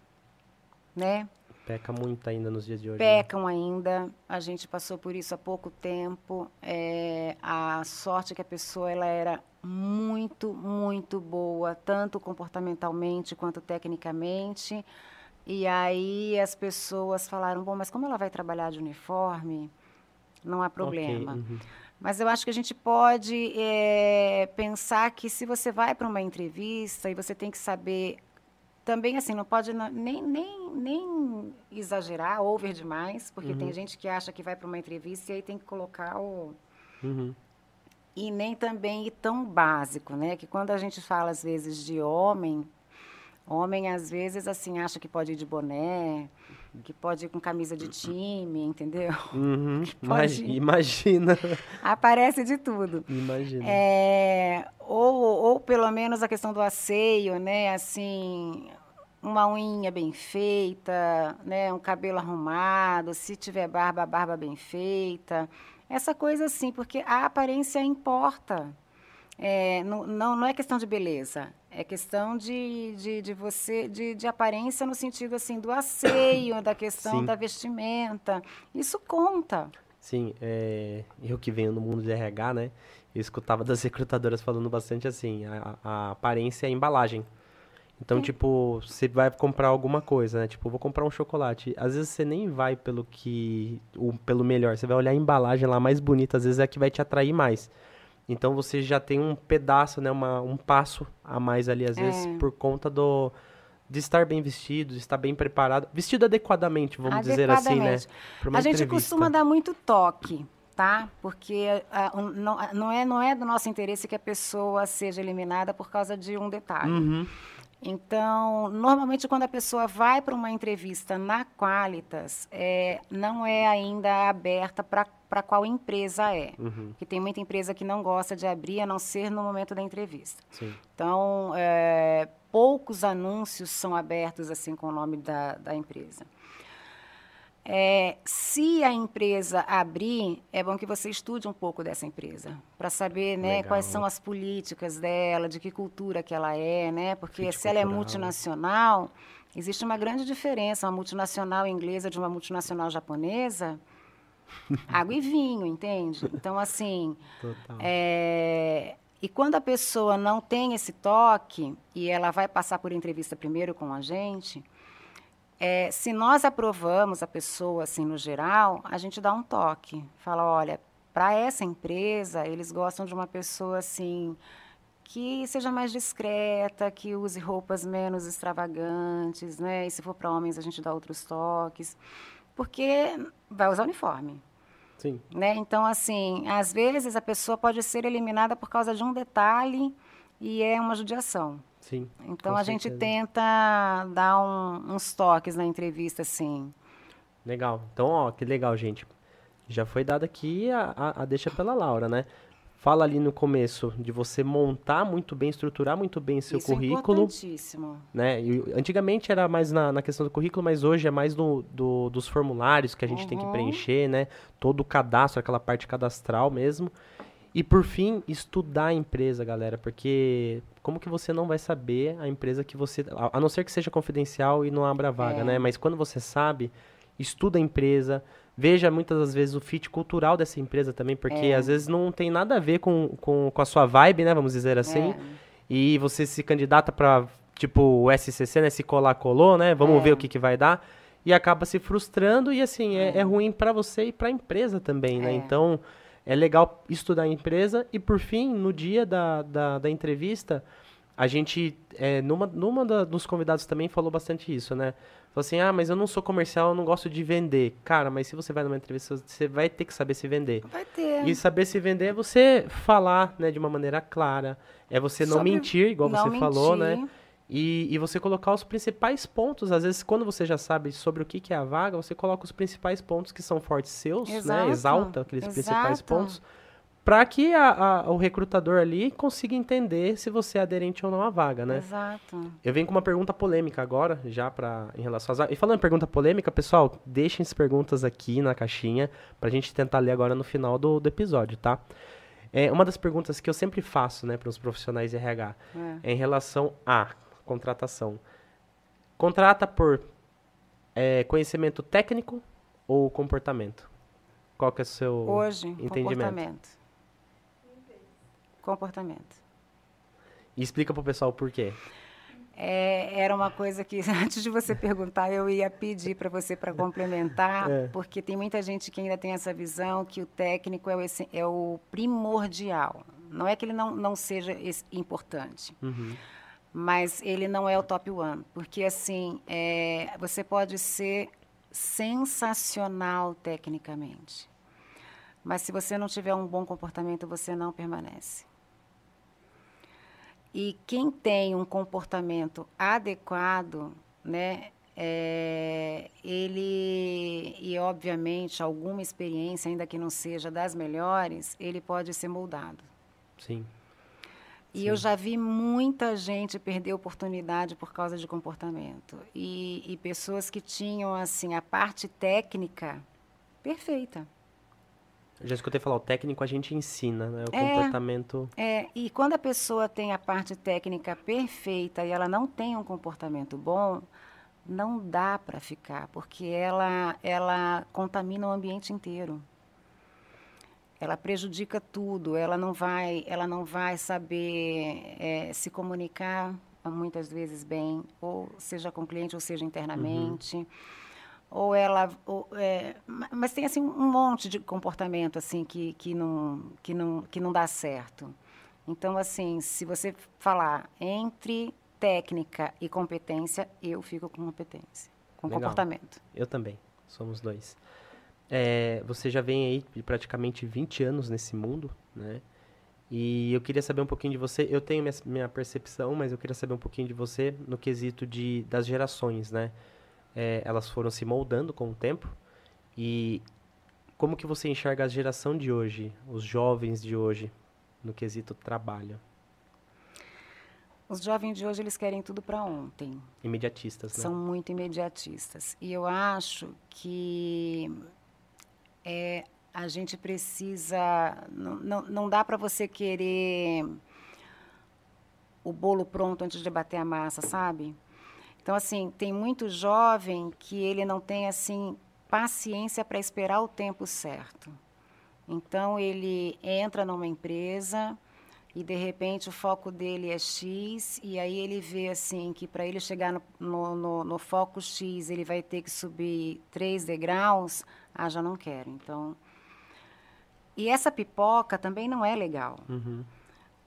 né?
Peca muito ainda nos dias de hoje.
Né? Pecam né? ainda. A gente passou por isso há pouco tempo. É, a sorte é que a pessoa ela era muito, muito boa, tanto comportamentalmente quanto tecnicamente. E aí as pessoas falaram, bom, mas como ela vai trabalhar de uniforme, não há problema. Okay, uhum. Mas eu acho que a gente pode é, pensar que se você vai para uma entrevista e você tem que saber também assim não pode nem, nem, nem exagerar over demais porque uhum. tem gente que acha que vai para uma entrevista e aí tem que colocar o uhum. E nem também tão básico né que quando a gente fala às vezes de homem homem às vezes assim acha que pode ir de boné que pode ir com camisa de time, entendeu?
Uhum, pode... Imagina.
Aparece de tudo.
Imagina.
É, ou, ou pelo menos a questão do asseio, né? Assim, uma unha bem feita, né? Um cabelo arrumado, se tiver barba, barba bem feita. Essa coisa assim, porque a aparência importa. É, não, não, não é questão de beleza, é questão de, de, de você, de, de aparência no sentido assim do asseio, da questão Sim. da vestimenta. Isso conta.
Sim, é, eu que venho no mundo de RH, né? Eu escutava das recrutadoras falando bastante assim, a, a aparência é a embalagem. Então, Sim. tipo, você vai comprar alguma coisa, né? Tipo, vou comprar um chocolate. Às vezes você nem vai pelo que. O, pelo melhor. Você vai olhar a embalagem lá mais bonita, às vezes é a que vai te atrair mais. Então você já tem um pedaço, né, uma, um passo a mais ali, às é. vezes, por conta do de estar bem vestido, de estar bem preparado, vestido adequadamente, vamos dizer assim, né?
a gente costuma dar muito toque, tá? Porque uh, não, não, é, não é do nosso interesse que a pessoa seja eliminada por causa de um detalhe. Uhum. Então, normalmente, quando a pessoa vai para uma entrevista na Qualitas, é, não é ainda aberta para qual empresa é. Uhum. Porque tem muita empresa que não gosta de abrir, a não ser no momento da entrevista. Sim. Então, é, poucos anúncios são abertos assim com o nome da, da empresa. É, se a empresa abrir, é bom que você estude um pouco dessa empresa, para saber né, quais são as políticas dela, de que cultura que ela é, né? Porque Fit se cultural. ela é multinacional, existe uma grande diferença, uma multinacional inglesa de uma multinacional japonesa, água e vinho, entende? Então, assim, é, e quando a pessoa não tem esse toque, e ela vai passar por entrevista primeiro com a gente, é, se nós aprovamos a pessoa, assim, no geral, a gente dá um toque. Fala, olha, para essa empresa, eles gostam de uma pessoa, assim, que seja mais discreta, que use roupas menos extravagantes, né? E se for para homens, a gente dá outros toques. Porque vai usar uniforme.
Sim.
Né? Então, assim, às vezes a pessoa pode ser eliminada por causa de um detalhe e é uma judiação.
Sim.
Então a gente tenta dar um, uns toques na entrevista, assim.
Legal. Então, ó, que legal, gente. Já foi dada aqui a, a, a deixa pela Laura, né? Fala ali no começo de você montar muito bem, estruturar muito bem seu
Isso
currículo.
É importantíssimo.
Né? E, antigamente era mais na, na, questão do currículo, mas hoje é mais do, do dos formulários que a gente uhum. tem que uhum. preencher, né? Todo o cadastro, aquela parte cadastral mesmo. E por fim, estudar a empresa, galera, porque como que você não vai saber a empresa que você, a, não ser que seja confidencial e não abra vaga, é. né? Mas quando você sabe, estuda a empresa, veja muitas das vezes o fit cultural dessa empresa também, porque é. às vezes não tem nada a ver com, com, com a sua vibe, né? Vamos dizer assim. É. E você se candidata para tipo o SCC, né? Se colar colou, né? Vamos é. ver o que, que vai dar e acaba se frustrando e assim é, é, é ruim para você e para a empresa também, né? Então é legal estudar a empresa e, por fim, no dia da, da, da entrevista, a gente, é, numa, numa da, dos convidados também falou bastante isso, né? Falou assim, ah, mas eu não sou comercial, eu não gosto de vender. Cara, mas se você vai numa entrevista, você vai ter que saber se vender.
Vai ter.
E saber se vender é você falar, né, de uma maneira clara. É você não mentir, igual não você mentir. falou, né? E, e você colocar os principais pontos. Às vezes, quando você já sabe sobre o que, que é a vaga, você coloca os principais pontos que são fortes seus, né? Exato. né? Exalta aqueles Exato. principais pontos. Para que a, a, o recrutador ali consiga entender se você é aderente ou não à vaga, né?
Exato.
Eu venho com uma pergunta polêmica agora, já para em relação às vagas. E falando em pergunta polêmica, pessoal, deixem as perguntas aqui na caixinha para a gente tentar ler agora no final do, do episódio, tá? É, uma das perguntas que eu sempre faço, né, para os profissionais de RH é. é em relação a contratação. Contrata por é, conhecimento técnico ou comportamento? Qual que é o seu
Hoje,
entendimento?
comportamento. Comportamento.
E explica pro pessoal por quê.
É, era uma coisa que, antes de você perguntar, eu ia pedir para você para complementar, é. porque tem muita gente que ainda tem essa visão que o técnico é o, é o primordial. Não é que ele não, não seja importante, uhum. Mas ele não é o top one. Porque, assim, é, você pode ser sensacional tecnicamente, mas se você não tiver um bom comportamento, você não permanece. E quem tem um comportamento adequado, né, é, ele, e obviamente alguma experiência, ainda que não seja das melhores, ele pode ser moldado.
Sim.
E Sim. eu já vi muita gente perder oportunidade por causa de comportamento. E, e pessoas que tinham, assim, a parte técnica perfeita.
Já escutei falar, o técnico a gente ensina, né? O é, comportamento.
É, e quando a pessoa tem a parte técnica perfeita e ela não tem um comportamento bom, não dá para ficar, porque ela, ela contamina o ambiente inteiro. Ela prejudica tudo, ela não vai, ela não vai saber é, se comunicar muitas vezes bem, ou seja com o cliente, ou seja internamente. Uhum ou ela ou, é, mas tem assim um monte de comportamento assim que, que não que não que não dá certo então assim se você falar entre técnica e competência eu fico com competência com Legal. comportamento
eu também somos dois é, você já vem aí de praticamente 20 anos nesse mundo né e eu queria saber um pouquinho de você eu tenho minha, minha percepção mas eu queria saber um pouquinho de você no quesito de das gerações né é, elas foram se moldando com o tempo. E como que você enxerga a geração de hoje, os jovens de hoje, no quesito trabalho?
Os jovens de hoje eles querem tudo para ontem.
Imediatistas, né?
São muito imediatistas. E eu acho que é, a gente precisa. Não, não, não dá para você querer o bolo pronto antes de bater a massa, sabe? Então, assim, tem muito jovem que ele não tem, assim, paciência para esperar o tempo certo. Então, ele entra numa empresa e, de repente, o foco dele é X, e aí ele vê, assim, que para ele chegar no, no, no, no, foco X, ele vai ter que subir três degraus. Ah, já não quero. Então... E essa pipoca também não é legal. Uhum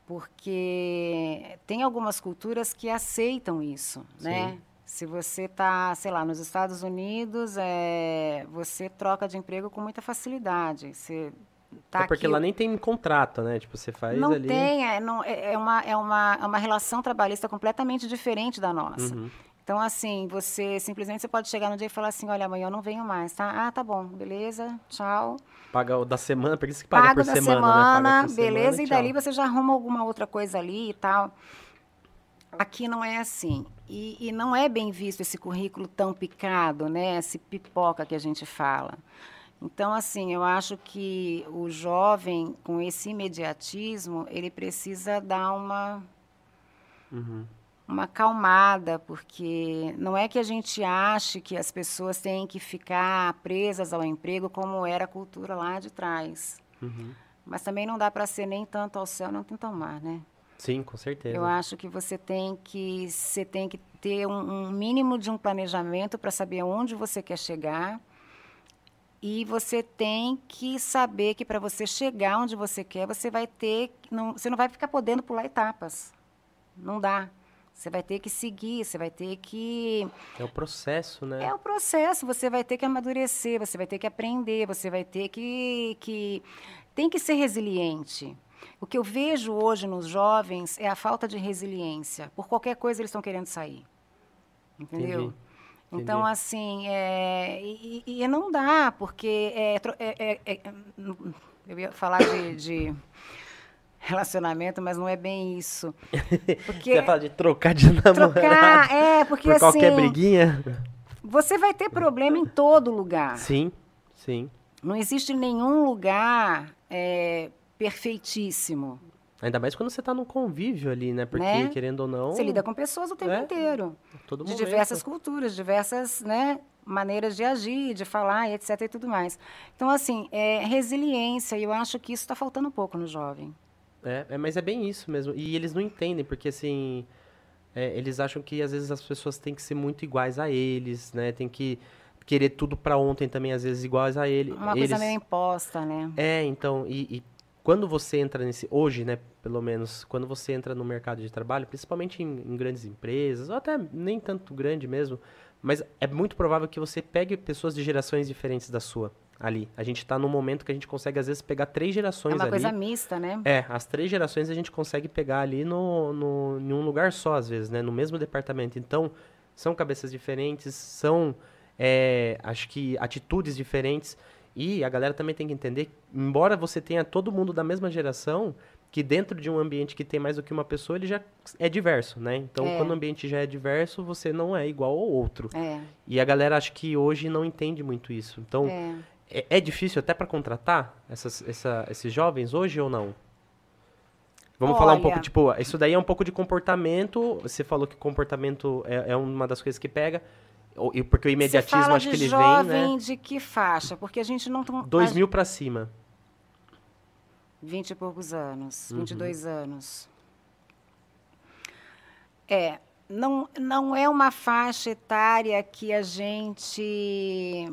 porque tem algumas culturas que aceitam isso, Sim. né? Se você está, sei lá, nos Estados Unidos, é, você troca de emprego com muita facilidade. Você
tá é porque aqui, lá nem tem contrato, né? Tipo, você faz
não
ali...
Tem, é, não, é, é, uma, é, uma, é uma relação trabalhista completamente diferente da nossa. Uhum. Então, assim, você simplesmente você pode chegar no dia e falar assim, olha, amanhã eu não venho mais, tá? Ah, tá bom, beleza, tchau.
Paga o da semana, por isso que paga Pago por da semana, semana
né? beleza, semana, e dali você já arruma alguma outra coisa ali e tal. Aqui não é assim. E, e, não é bem visto esse currículo tão picado, né? Esse pipoca que a gente fala. Então, assim, eu acho que o jovem, com esse imediatismo, ele precisa dar uma... Uhum uma acalmada, porque não é que a gente ache que as pessoas têm que ficar presas ao emprego como era a cultura lá de trás. Uhum. Mas também não dá para ser nem tanto ao céu, nem tanto ao mar, né?
Sim, com certeza.
Eu acho que você tem que, você tem que ter um, um mínimo de um planejamento para saber onde você quer chegar. E você tem que saber que para você chegar onde você quer, você vai ter, não, você não vai ficar podendo pular etapas. Não dá. Você vai ter que seguir, você vai ter que.
É o processo, né?
É o processo. Você vai ter que amadurecer, você vai ter que aprender, você vai ter que. que... Tem que ser resiliente. O que eu vejo hoje nos jovens é a falta de resiliência. Por qualquer coisa eles estão querendo sair. Entendeu? Entendi. Então, Entendi. assim, é, e, e, não dá, porque é, é, é, é eu ia falar de, de relacionamento, mas não é bem isso.
Porque você fala de trocar de namorado. Trocar,
é, porque
por
assim.
qualquer briguinha.
Você vai ter problema em todo lugar.
Sim, sim.
Não existe nenhum lugar é, perfeitíssimo.
Ainda mais quando você está num convívio ali, né? Porque, né? querendo ou não...
Você lida com pessoas o tempo é, inteiro. Todo de momento. diversas culturas, diversas né, maneiras de agir, de falar, etc. e tudo mais. Então, assim, é resiliência. E eu acho que isso está faltando um pouco no jovem.
É, é, mas é bem isso mesmo. E eles não entendem, porque assim. É, eles acham que às vezes as pessoas têm que ser muito iguais a eles, né? Tem que querer tudo para ontem também, às vezes iguais a ele.
Uma eles... coisa meio imposta, né?
É, então, e, e, quando você entra nesse. Hoje, né, pelo menos, quando você entra no mercado de trabalho, principalmente em, em grandes empresas, ou até nem tanto grande mesmo, mas é muito provável que você pegue pessoas de gerações diferentes da sua ali. A gente está num momento que a gente consegue, às vezes, pegar três gerações ali. É
uma
ali.
coisa mista, né?
É, as três gerações a gente consegue pegar ali no, no, em um lugar só, às vezes, né? No mesmo departamento. Então, são cabeças diferentes, são, é, acho que, atitudes diferentes. E a galera também tem que entender, embora você tenha todo mundo da mesma geração, que dentro de um ambiente que tem mais do que uma pessoa, ele já é diverso, né? Então, é. quando o ambiente já é diverso, você não é igual ao outro.
É.
E a galera acho que hoje não entende muito isso. Então, é é, é difícil até para contratar essas, essa, esses jovens hoje ou não? Vamos Olha. falar um pouco, tipo, isso daí é um pouco de comportamento. Você falou que comportamento é, é uma das coisas que pega. Porque o imediatismo acho que ele vem, né?
jovem de que faixa? Porque a gente não...
Dois mil para cima.
Vinte e poucos anos, uhum. 22 anos. É, não, não é uma faixa etária que a gente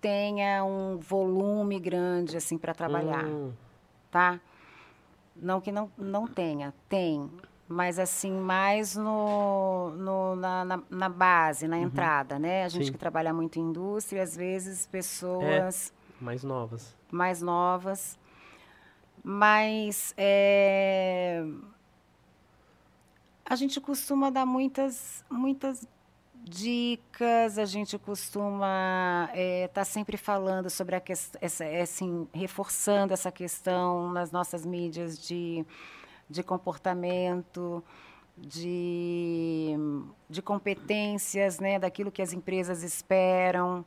tenha um volume grande assim para trabalhar, hum. tá? Não que não, não tenha, tem, mas assim mais no, no na, na, na, base, na uhum. entrada, né? A gente Sim. que trabalha muito em indústria, às vezes pessoas
é, mais novas,
mais novas, mas é, a gente costuma dar muitas muitas dicas, a gente costuma estar é, tá sempre falando sobre a questão, essa, assim, reforçando essa questão nas nossas mídias de, de comportamento, de, de competências, né, daquilo que as empresas esperam.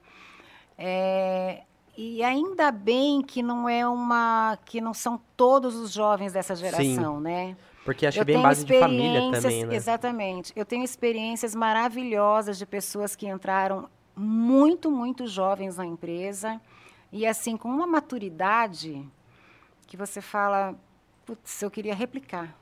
É, e ainda bem que não é uma que não são todos os jovens dessa geração,
Sim.
né?
Porque acho que bem base de família também, né?
Exatamente. Eu tenho experiências maravilhosas de pessoas que entraram muito, muito jovens na empresa e assim com uma maturidade que você fala, putz, eu queria replicar.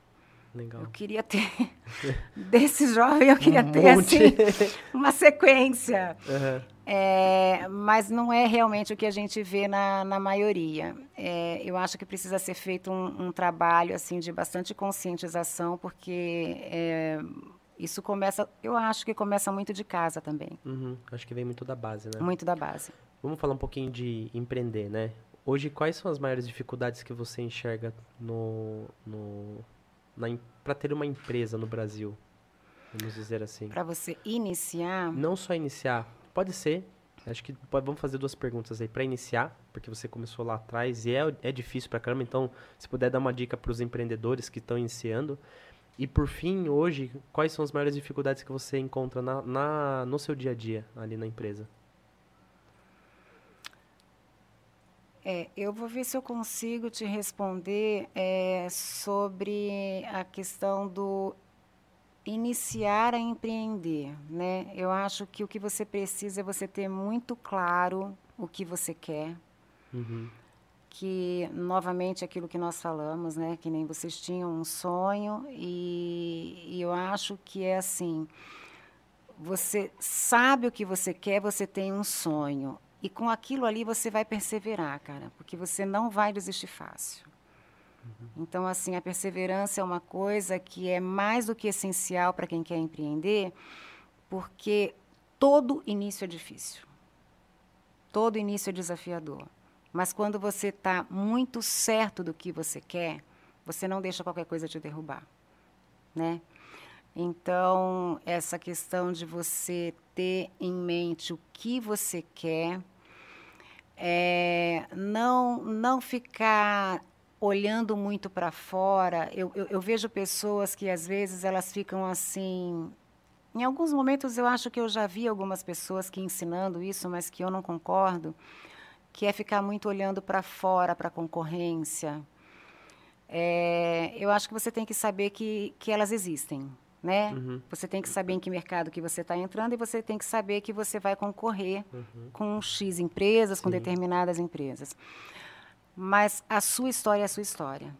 Legal.
Eu queria ter desse jovem, eu queria um ter monte. assim uma sequência. Uhum. É, mas não é realmente o que a gente vê na, na maioria. É, eu acho que precisa ser feito um, um, trabalho assim de bastante conscientização, porque é, isso começa, eu acho que começa muito de casa também.
Uhum, acho que vem muito da base, né?
Muito da base.
Vamos falar um pouquinho de empreender, né? Hoje, quais são as maiores dificuldades que você enxerga no, no para ter uma empresa no Brasil? Vamos dizer assim.
Para você iniciar?
Não só iniciar, Pode ser. Acho que pode, vamos fazer duas perguntas aí para iniciar, porque você começou lá atrás e é, é difícil para caramba. Então, se puder dar uma dica para os empreendedores que estão iniciando. E por fim, hoje, quais são as maiores dificuldades que você encontra na, na, no seu dia a dia ali na empresa?
É, eu vou ver se eu consigo te responder é, sobre a questão do iniciar a empreender, né? Eu acho que o que você precisa é você ter muito claro o que você quer. Uhum. Que, novamente, aquilo que nós falamos, né? Que nem vocês tinham um sonho e, e eu acho que é assim, você sabe o que você quer, você tem um sonho. E com aquilo ali você vai perseverar, cara, porque você não vai desistir fácil. Então, assim, a perseverança é uma coisa que é mais do que essencial para quem quer empreender, porque todo início é difícil. Todo início é desafiador. Mas quando você está muito certo do que você quer, você não deixa qualquer coisa te derrubar, né? Então, essa questão de você ter em mente o que você quer, é, não, não ficar olhando muito para fora, eu, eu, eu, vejo pessoas que às vezes elas ficam assim. Em alguns momentos eu acho que eu já vi algumas pessoas que ensinando isso, mas que eu não concordo, que é ficar muito olhando para fora, para a concorrência. É, eu acho que você tem que saber que, que elas existem, né? Uhum. Você tem que saber em que mercado que você está entrando e você tem que saber que você vai concorrer uhum. com X empresas, Sim. com determinadas empresas. mas a sua história é a sua história.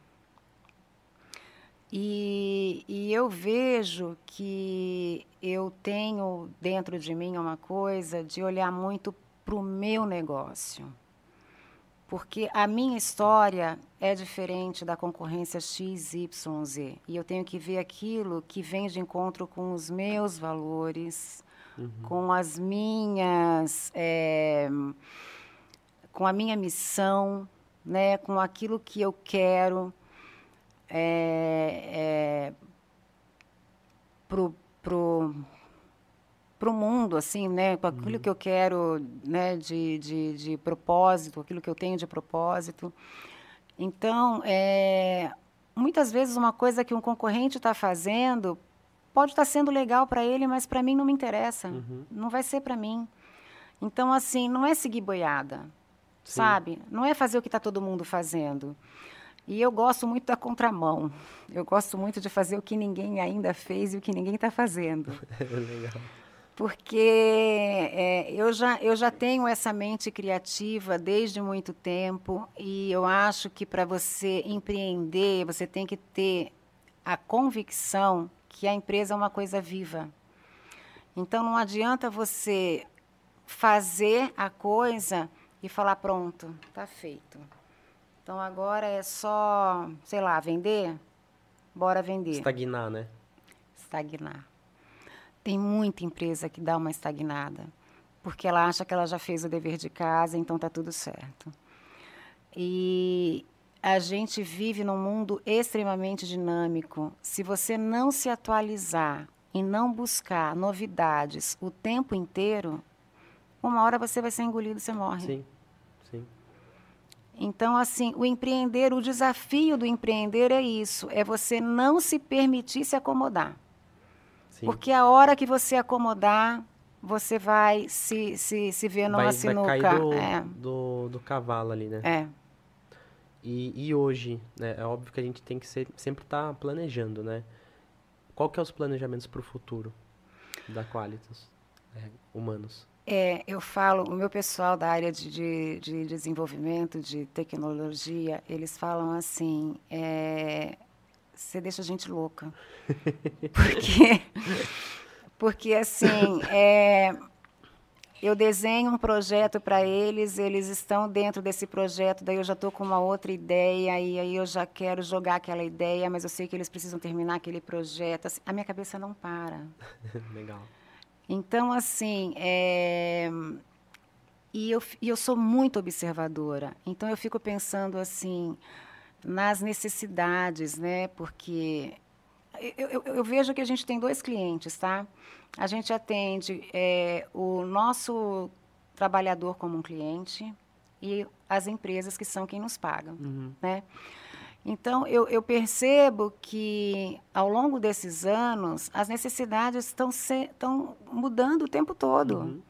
E, e eu vejo que eu tenho dentro de mim uma coisa de olhar muito para o meu negócio. Porque a minha história é diferente da concorrência XYZ. E eu tenho que ver aquilo que vem de encontro com os meus valores, uhum. com as minhas. É, com a minha missão, né, com aquilo que eu quero é, é, pro, pro, pro mundo, assim, né, com aquilo uhum. que eu quero, né, de, de, de propósito, aquilo que eu tenho de propósito. Então, é, muitas vezes uma coisa que um concorrente está fazendo pode estar tá sendo legal para ele, mas para mim não me interessa, uhum. não vai ser para mim. Então, assim, não é seguir boiada, Sim. sabe? Não é fazer o que está todo mundo fazendo. E eu gosto muito da contramão. Eu gosto muito de fazer o que ninguém ainda fez e o que ninguém está fazendo. Legal. Porque é, eu, já, eu já tenho essa mente criativa desde muito tempo e eu acho que para você empreender, você tem que ter a convicção que a empresa é uma coisa viva. Então não adianta você fazer a coisa e falar pronto, está feito. Então agora é só, sei lá, vender? Bora vender.
Estagnar, né?
Estagnar. Tem muita empresa que dá uma estagnada, porque ela acha que ela já fez o dever de casa, então tá tudo certo. E a gente vive num mundo extremamente dinâmico. Se você não se atualizar e não buscar novidades o tempo inteiro, uma hora você vai ser engolido, você morre.
Sim. Sim.
Então, assim, o empreender, o desafio do empreender é isso: é você não se permitir se acomodar. Sim. Porque a hora que você acomodar, você vai se, se, se ver numa vai, sinuca.
Vai cair do, é. do, do, cavalo ali, né?
É.
E, e hoje, né, é óbvio que a gente tem que ser, sempre estar tá planejando, né? Qual que é os planejamentos para o futuro da Qualitas é, Humanos?
É, eu falo, o meu pessoal da área de, de, de desenvolvimento, de tecnologia, eles falam assim, é, você deixa a gente louca. porque, porque assim, é, eu desenho um projeto para eles, eles estão dentro desse projeto, daí eu já estou com uma outra ideia, e aí eu já quero jogar aquela ideia, mas eu sei que eles precisam terminar aquele projeto. Assim, a minha cabeça não para.
Legal.
Então, assim, é... e, eu, e eu sou muito observadora. Então, eu fico pensando, assim, nas necessidades, né? Porque eu, eu, eu, vejo que a gente tem dois clientes, tá? A gente atende é, o nosso trabalhador como um cliente e as empresas que são quem nos pagam, uhum. né? Então, eu, eu, percebo que, ao longo desses anos, as necessidades estão, estão mudando o tempo todo. Uhum.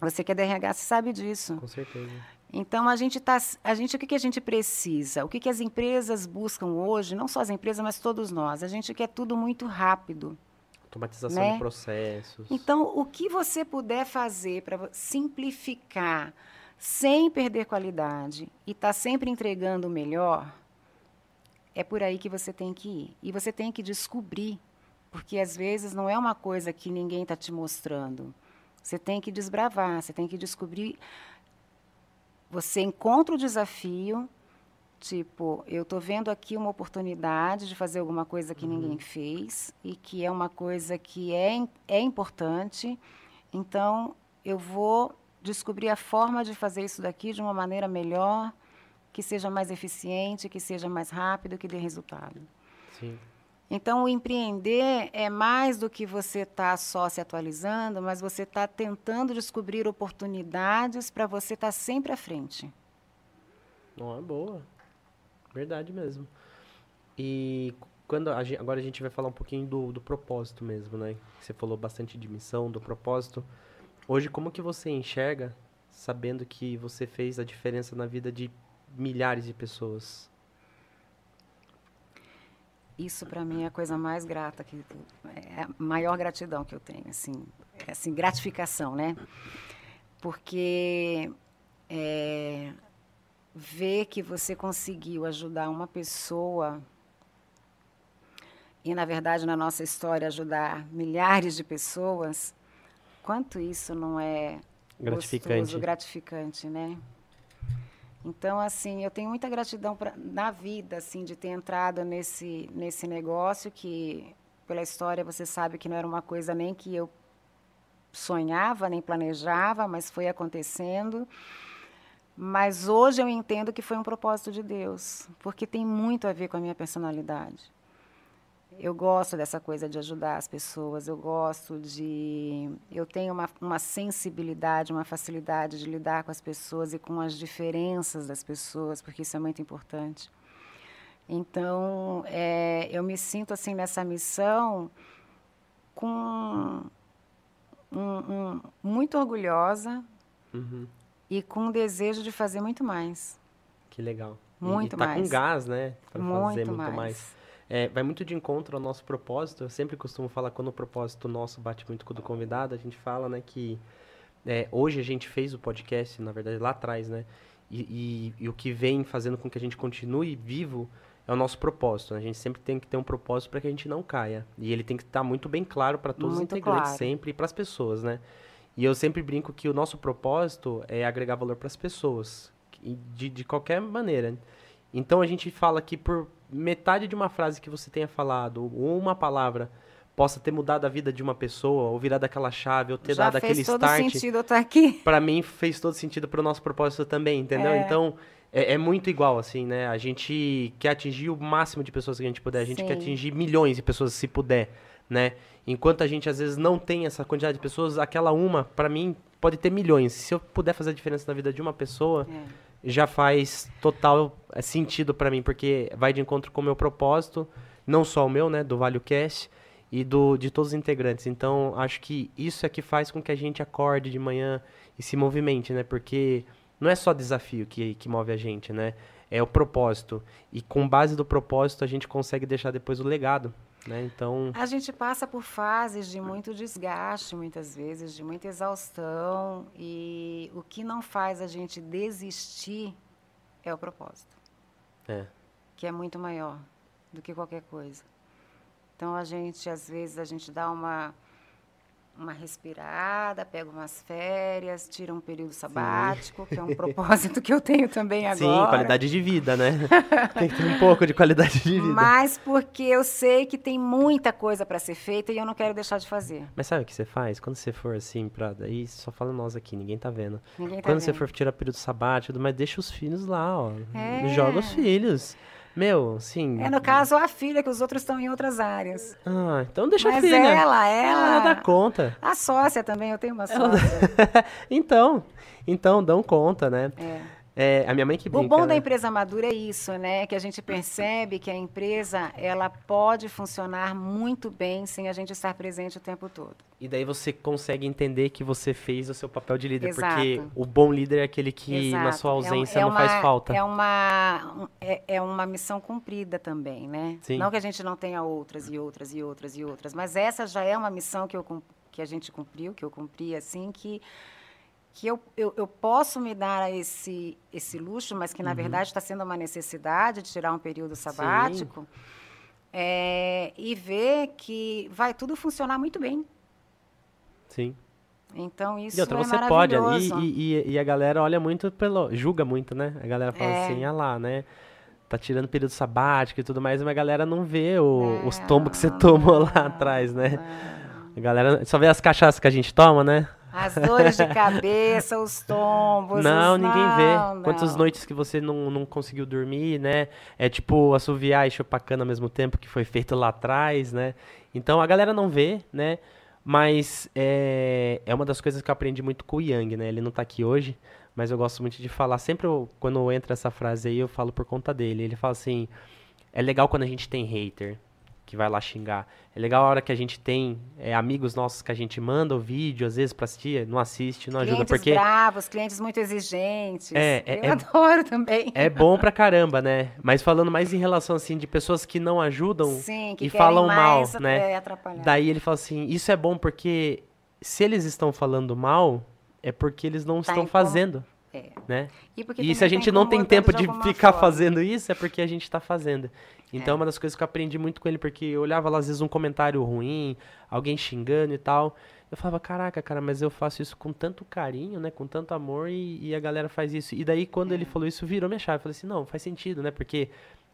Você que é DRH, você sabe disso.
Com certeza.
Então, a gente está... A gente, o que, que a gente precisa? O que, que as empresas buscam hoje? Não só as empresas, mas todos nós. A gente quer tudo muito rápido.
Automatização né? de processos.
Então, o que você puder fazer para simplificar, sem perder qualidade, e estar tá sempre entregando o melhor é por aí que você tem que ir. E você tem que descobrir, porque às vezes não é uma coisa que ninguém está te mostrando. Você tem que desbravar, você tem que descobrir. Você encontra o desafio, tipo, eu estou vendo aqui uma oportunidade de fazer alguma coisa que uhum. ninguém fez e que é uma coisa que é, é importante, então eu vou descobrir a forma de fazer isso daqui de uma maneira melhor que seja mais eficiente, que seja mais rápido, que dê resultado.
Sim.
Então, o empreender é mais do que você tá só se atualizando, mas você está tentando descobrir oportunidades para você estar tá sempre à frente.
Não é boa. Verdade mesmo. E quando a gente, agora a gente vai falar um pouquinho do, do propósito mesmo, né? Você falou bastante de missão, do propósito. Hoje, como que você enxerga, sabendo que você fez a diferença na vida de milhares de pessoas.
Isso para mim é a coisa mais grata que é a maior gratidão que eu tenho, assim, é, assim gratificação, né? Porque é, ver que você conseguiu ajudar uma pessoa e, na verdade, na nossa história, ajudar milhares de pessoas, quanto isso não é
gratificante,
gostoso, gratificante né? Então, assim, eu tenho muita gratidão pra, na vida, assim, de ter entrado nesse, nesse negócio que, pela história, você sabe que não era uma coisa nem que eu sonhava, nem planejava, mas foi acontecendo. Mas hoje eu entendo que foi um propósito de Deus, porque tem muito a ver com a minha personalidade. Eu gosto dessa coisa de ajudar as pessoas, eu gosto de. Eu tenho uma, uma sensibilidade, uma facilidade de lidar com as pessoas e com as diferenças das pessoas, porque isso é muito importante. Então, é, eu me sinto assim nessa missão com um, um, muito orgulhosa
uhum.
e com um desejo de fazer muito mais.
Que legal.
Muito
e, tá
mais.
com gás, né?
Para fazer muito mais. mais.
É, vai muito de encontro ao nosso propósito. Eu sempre costumo falar quando o propósito nosso bate muito com o do convidado, a gente fala, né, que é, hoje a gente fez o podcast, na verdade, lá atrás, né? E, e, e, o que vem fazendo com que a gente continue vivo é o nosso propósito. Né? A gente sempre tem que ter um propósito para que a gente não caia. E ele tem que estar tá muito bem claro para todos muito os integrantes claro. sempre e para as pessoas, né? E eu sempre brinco que o nosso propósito é agregar valor para as pessoas, de, de qualquer maneira. Então a gente fala que por metade de uma frase que você tenha falado, ou uma palavra, possa ter mudado a vida de uma pessoa, ou virado aquela chave, ou ter
Já
dado aquele
start.
fez
todo sentido eu estar aqui.
Para mim fez todo sentido para o nosso propósito também, entendeu? É. Então é, é, muito igual assim, né? A gente quer atingir o máximo de pessoas que a gente puder, a gente Sim. quer atingir milhões de pessoas se puder, né? Enquanto a gente às vezes não tem essa quantidade de pessoas, aquela uma, para mim, pode ter milhões. Se eu puder fazer a diferença na vida de uma pessoa, é já faz total é, sentido para mim, porque vai de encontro com o meu propósito, não só o meu, né, do ValioCast, e do, de todos os integrantes. Então, acho que isso é que faz com que a gente acorde de manhã e se movimente, né, porque não é só desafio que, que move a gente, né, é o propósito. E com base do propósito, a gente consegue deixar depois o legado, né? Então
a gente passa por fases de muito desgaste, muitas vezes, de muita exaustão e o que não faz a gente desistir é o propósito,
é.
que é muito maior do que qualquer coisa. Então a gente às vezes a gente dá uma uma respirada, pega umas férias, tira um período sabático, Sim. que é um propósito que eu tenho também agora.
Sim, qualidade de vida, né? tem que ter um pouco de qualidade de vida.
Mas porque eu sei que tem muita coisa para ser feita e eu não quero deixar de fazer.
Mas sabe o que você faz? Quando você for assim, pra... aí só fala nós aqui, ninguém tá vendo.
Ninguém tá
Quando
vendo.
você for tirar período sabático, mas deixa os filhos lá, ó. É. Joga os filhos. Meu, sim.
É no caso a filha, que os outros estão em outras áreas.
Ah, então deixa
Mas
a filha.
ela, ela.
Ela dá conta.
A sócia também, eu tenho uma sócia.
então, então, dão conta, né?
É.
É, a minha mãe que brinca,
O bom
né?
da empresa madura é isso, né? Que a gente percebe que a empresa ela pode funcionar muito bem sem a gente estar presente o tempo todo.
E daí você consegue entender que você fez o seu papel de líder,
Exato.
porque o bom líder é aquele que
Exato.
na sua ausência
é, é
não
uma,
faz falta.
É uma, é, é, uma missão cumprida também, né?
Sim.
Não que a gente não tenha outras e outras e outras e outras, mas essa já é uma missão que, eu, que a gente cumpriu, que eu cumpri assim, que que eu, eu, eu, posso me dar esse, esse luxo, mas que, na uhum. verdade, está sendo uma necessidade de tirar um período sabático, é, e ver que vai tudo funcionar muito bem.
Sim.
Então, isso
e outra,
é
você pode, e, e, e, a galera olha muito pelo. julga muito, né? A galera fala
é.
assim, ah lá, né? Tá tirando período sabático e tudo mais, mas a galera não vê o, os tombos que você tomou lá atrás, né? A galera só vê as cachaças que a gente toma, né?
As dores de cabeça, os tombos.
Não,
os...
ninguém
não,
vê.
Não.
Quantas noites que você não, não conseguiu dormir, né? É tipo assoviar e chupar cana ao mesmo tempo que foi feito lá atrás, né? Então a galera não vê, né? Mas é, é uma das coisas que eu aprendi muito com o Yang, né? Ele não tá aqui hoje, mas eu gosto muito de falar. Sempre eu, quando entra essa frase aí, eu falo por conta dele. Ele fala assim: é legal quando a gente tem hater que vai lá xingar. É legal a hora que a gente tem é, amigos nossos que a gente manda o vídeo, às vezes, para assistir, não assiste, não
clientes
ajuda, porque...
bravos, clientes muito exigentes.
É, é,
Eu
é,
adoro também.
É bom pra caramba, né? Mas falando mais em relação, assim, de pessoas que não ajudam
Sim, que
e falam mal, né?
É, atrapalhar.
Daí ele fala assim, isso é bom porque se eles estão falando mal, é porque eles não
Tá
estão fazendo.
É.
né?
E,
E se a gente não tem tempo
de
ficar
forma.
fazendo isso, é porque a gente tá fazendo. Então,
É.
uma das coisas que eu aprendi muito com ele, porque eu olhava lá, às vezes, um comentário ruim, alguém xingando e tal. Eu falava, caraca, cara, mas eu faço isso com tanto carinho, né? Com tanto amor e, e a galera faz isso. E daí, quando
É.
ele falou isso, virou minha chave. Eu falei assim, não, faz sentido, né? Porque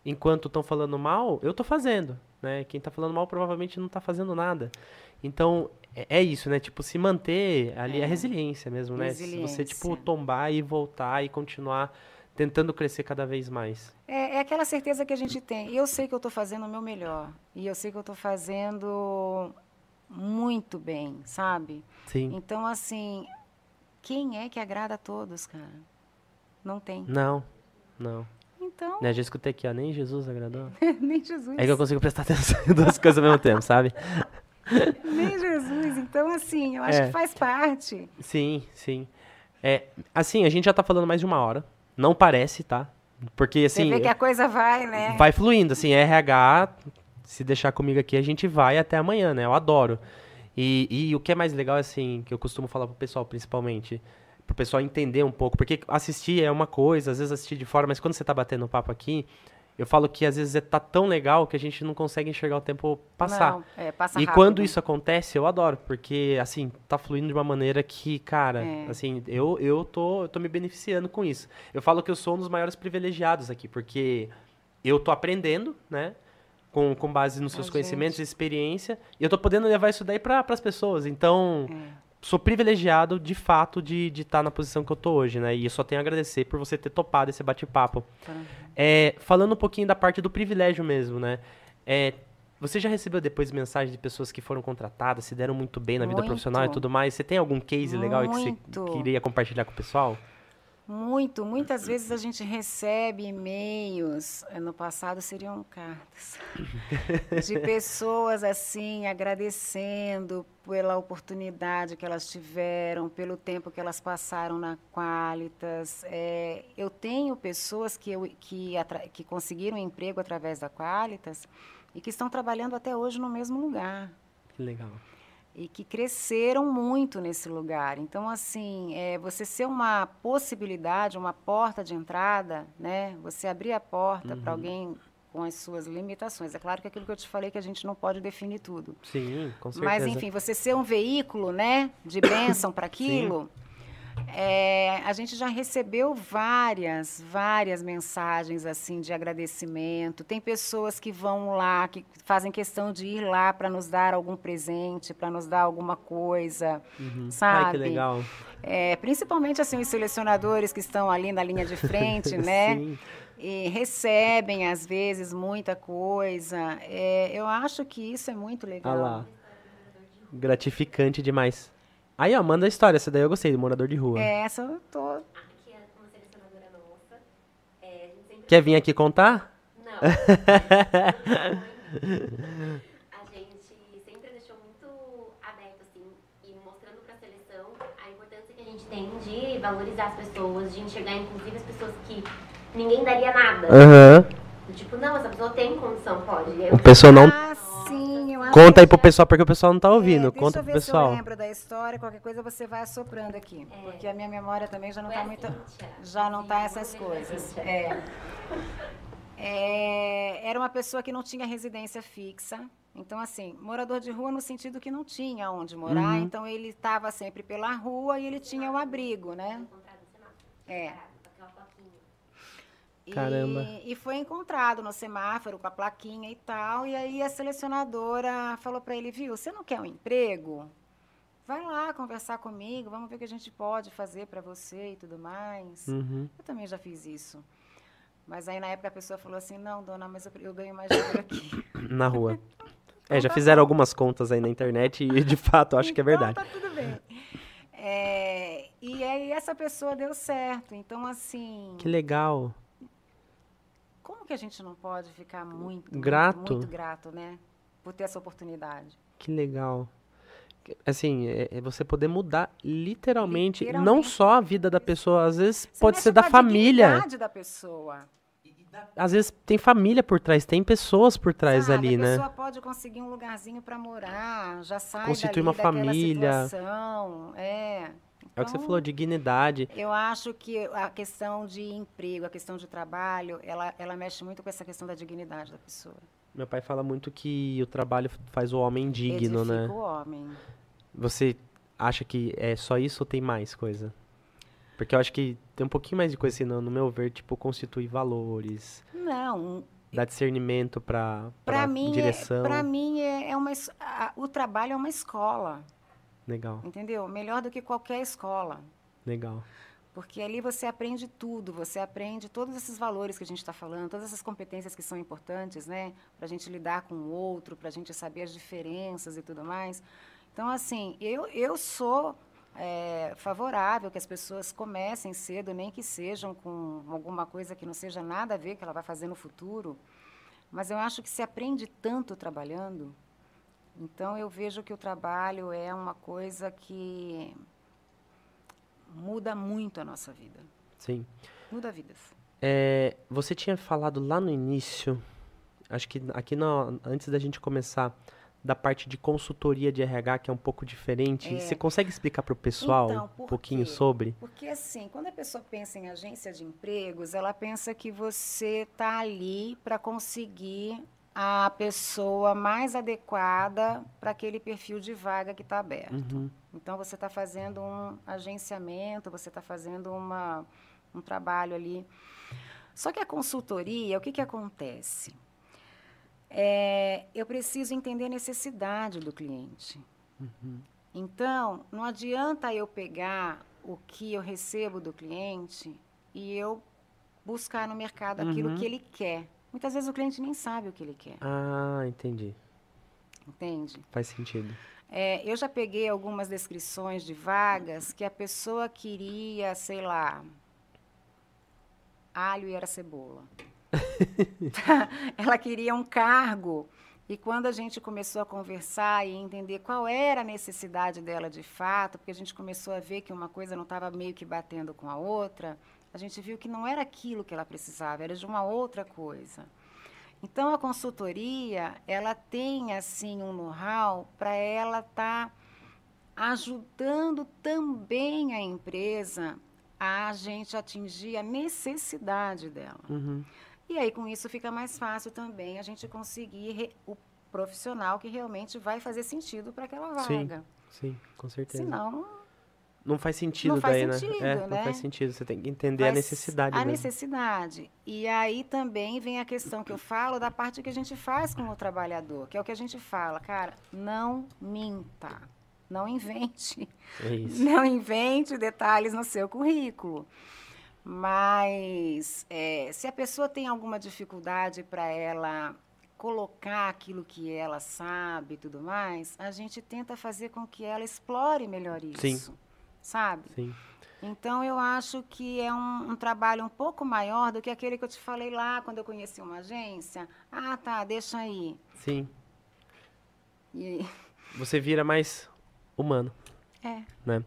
enquanto estão falando mal, eu tô fazendo, né? Quem tá falando mal provavelmente não tá fazendo nada. Então, é, é isso, né? Tipo, se manter ali é,
É.
resiliência mesmo, né? Se você, tipo,
Resiliência.
tombar e voltar e continuar tentando crescer cada vez mais.
É, é aquela certeza que a gente tem. Eu sei que eu estou fazendo o meu melhor. E eu sei que eu estou fazendo muito bem, sabe?
Sim.
Então, assim, quem é que agrada a todos, cara? Não tem.
Não, não.
Então,
Né, já escutei aqui, ó, nem Jesus agradou.
nem Jesus.
É que eu consigo prestar atenção em duas coisas ao mesmo tempo, sabe?
Nem Jesus. Então, assim, eu acho
É.
que faz parte.
Sim, sim. É, assim, a gente já tá falando mais de uma hora. Não parece, tá? Porque,
Você
assim,
vê que a coisa vai, né?
vai fluindo, assim, RH, se deixar comigo aqui, a gente vai até amanhã, né? Eu adoro. E, e o que é mais legal, assim, que eu costumo falar pro pessoal, principalmente, pro pessoal entender um pouco, porque assistir é uma coisa, às vezes assistir de fora, mas quando você tá batendo papo aqui, eu falo que às vezes é, tá tão legal que a gente não consegue enxergar o tempo passar.
Não, é, passa
E
rápido.
quando isso acontece, eu adoro, porque, assim, tá fluindo de uma maneira que, cara,
É.
assim, eu, eu, tô, eu tô me beneficiando com isso. Eu falo que eu sou um dos maiores privilegiados aqui, porque eu tô aprendendo, né, com, com base nos seus conhecimentos e experiência, e eu tô podendo levar isso daí para as pessoas. Então,
É.
sou privilegiado, de fato, de estar de tá na posição que eu tô hoje, né, e eu só tenho a agradecer por você ter topado esse bate-papo. É, falando um pouquinho da parte do privilégio mesmo, né? É, você já recebeu depois mensagem de pessoas que foram contratadas, se deram muito bem na vida
Muito.
profissional e tudo mais? Você tem algum case legal que você queria compartilhar com o pessoal?
Muito, muitas vezes a gente recebe e-mails, eh, no passado seriam cartas, de pessoas assim agradecendo pela oportunidade que elas tiveram, pelo tempo que elas passaram na Qualitas. Eh, eu tenho pessoas que, eu, que, que conseguiram emprego através da Qualitas e que estão trabalhando até hoje no mesmo lugar
Que legal.
E que cresceram muito nesse lugar. Então, assim, é, você ser uma possibilidade, uma porta de entrada, né? Você abrir a porta para alguém com as suas limitações. É claro que aquilo que eu te falei que a gente não pode definir tudo.
Sim, com certeza.
Mas, enfim, você ser um veículo, né, de bênção para aquilo. É, a gente já recebeu várias, várias mensagens assim de agradecimento. Tem pessoas que vão lá, que fazem questão de ir lá para nos dar algum presente, para nos dar alguma coisa, sabe?
Ai, que legal.
É, principalmente assim os selecionadores que estão ali na linha de frente, né?
Sim.
E recebem às vezes muita coisa. É, eu acho que isso é muito legal.
Olha lá. Gratificante demais. Aí, ó, manda a história. Essa daí eu gostei, do morador de rua.
É, Essa eu tô
Aqui é uma selecionadora nossa. É, a gente sempre...
Quer vir aqui contar?
Não. a gente sempre deixou muito aberto, assim, e mostrando pra seleção a importância que a gente tem de valorizar as pessoas, de enxergar, inclusive, as pessoas que ninguém daria nada.
Aham.
Do Tipo, não, essa pessoa tem condição, pode.
O pessoal não...
Ah, sim, eu acho
Conta aí pro
já-
pessoal, porque o pessoal não tá ouvindo.
É, deixa
Conta
eu
pro
ver se eu
pessoal.
lembro da história, qualquer coisa você vai assoprando aqui. Porque a minha memória também já não está
a
muito. Já não está
Sim,
essas
ver
coisas. É. É, era uma pessoa que não tinha residência fixa. Então, assim, morador de rua no sentido que não tinha onde morar.
Uhum.
Então, ele estava sempre pela rua e ele tinha o abrigo, né? É.
Plaquinha.
E-
Caramba.
E, foi encontrado no semáforo com a plaquinha e tal. E aí a selecionadora falou para ele, viu, você não quer um emprego? Vai lá conversar comigo, vamos ver o que a gente pode fazer para você e tudo mais.
Uhum.
Eu também já fiz isso. Mas aí na época a pessoa falou assim, não, dona, mas eu, eu ganho mais dinheiro aqui.
Na rua.
Então
É, já
tá
fizeram algumas contas aí na internet e de fato acho que é verdade.
Então tá tudo bem. É, e aí essa pessoa deu certo. Então, assim,
Que legal.
Como que a gente não pode ficar muito, muito,
Grato.
muito grato, né? Por ter essa oportunidade.
Que legal. Assim, é, é você poder mudar literalmente, não
Literalmente.
só a vida da pessoa, às vezes
Você
pode ser da
a
família.
da pessoa.
Às vezes tem família por trás, tem pessoas por trás
sabe?
ali,
a
né?
pessoa pode conseguir um lugarzinho para morar, já sai
Constituir
dali
uma família.
situação. É.
É o que você
Então,
falou, dignidade.
Eu acho que a questão de emprego, a questão de trabalho, ela, ela mexe muito com essa questão da dignidade da pessoa.
Meu pai fala muito que o trabalho faz o homem digno,
Edifica
né?
o homem.
Você acha que é só isso ou tem mais coisa? Porque eu acho que tem um pouquinho mais de coisa assim, no, meu ver, tipo, constituir valores,
Não,
dar discernimento
para mim,
direção.
para mim é, é uma a- o trabalho é uma escola,
Legal,
entendeu? Melhor do que qualquer escola.
legal.
Porque ali você aprende tudo, você aprende todos esses valores que a gente está falando, todas essas competências que são importantes, né? Para a gente lidar com o outro, para a gente saber as diferenças e tudo mais. Então, assim, eu, eu sou é, favorável que as pessoas comecem cedo, nem que sejam com alguma coisa que não seja nada a ver que ela vai fazer no futuro. Mas eu acho que se aprende tanto trabalhando. Então, eu vejo que o trabalho é uma coisa que muda muito a nossa vida.
Sim.
Muda vidas.
É, você tinha falado lá no início, acho que aqui no- antes da gente começar, da parte de consultoria de RH, que é um pouco diferente.
É.
Você consegue explicar para o pessoal
Então,
um pouquinho
quê?
sobre?
Porque assim, quando a pessoa pensa em agência de empregos, ela pensa que você está ali para conseguir a pessoa mais adequada para aquele perfil de vaga que está aberto.
Uhum.
Então você está fazendo um agenciamento, você está fazendo uma, um trabalho ali. Só que a consultoria, o que, que acontece? É, eu preciso entender a necessidade do cliente. Então, não adianta eu pegar o que eu recebo do cliente e eu buscar no mercado aquilo
Uhum.
que ele quer. Muitas vezes o cliente nem sabe o que ele quer,
Ah, entendi.
entende?
Faz sentido.
É, eu já peguei algumas descrições de vagas que a pessoa queria, sei lá, alho e era cebola. Ela queria um cargo. E quando a gente começou a conversar e entender qual era a necessidade dela de fato, porque a gente começou a ver que uma coisa não estava meio que batendo com a outra, a gente viu que não era aquilo que ela precisava, era de uma outra coisa. Então a consultoria, ela tem assim um know-how para ela estar ajudando também a empresa a gente atingir a necessidade dela.
Uhum.
E aí com isso fica mais fácil também a gente conseguir o profissional que realmente vai fazer sentido para aquela
Sim,
vaga.
Sim, com certeza.
Senão,
Não faz sentido
Não faz
daí, né?
sentido,
É, não
né?
faz sentido. Você tem que entender a
Faz
necessidade
A
mesmo.
necessidade. E aí também vem a questão que eu falo da parte que a gente faz com o trabalhador, que é o que a gente fala, cara, não minta, não invente,
É isso.
não invente detalhes no seu currículo. Mas é, se a pessoa tem alguma dificuldade para ela colocar aquilo que ela sabe e tudo mais, a gente tenta fazer com que ela explore melhor isso.
Sim.
Sabe?
Sim.
Então, eu acho que é um, um trabalho um pouco maior do que aquele que eu te falei lá quando eu conheci uma agência. Ah, tá, deixa aí.
Sim.
E,
Você vira mais humano,
é,
né?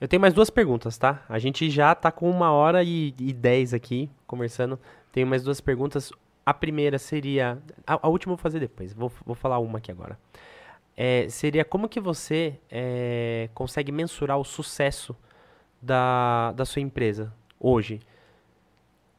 Eu tenho mais duas perguntas, tá? A gente já tá com uma hora e, e dez aqui conversando. Tenho mais duas perguntas. A primeira seria. A, a última eu vou fazer depois. Vou, vou falar uma aqui agora. É, seria como que você é, consegue mensurar o sucesso da, da sua empresa hoje?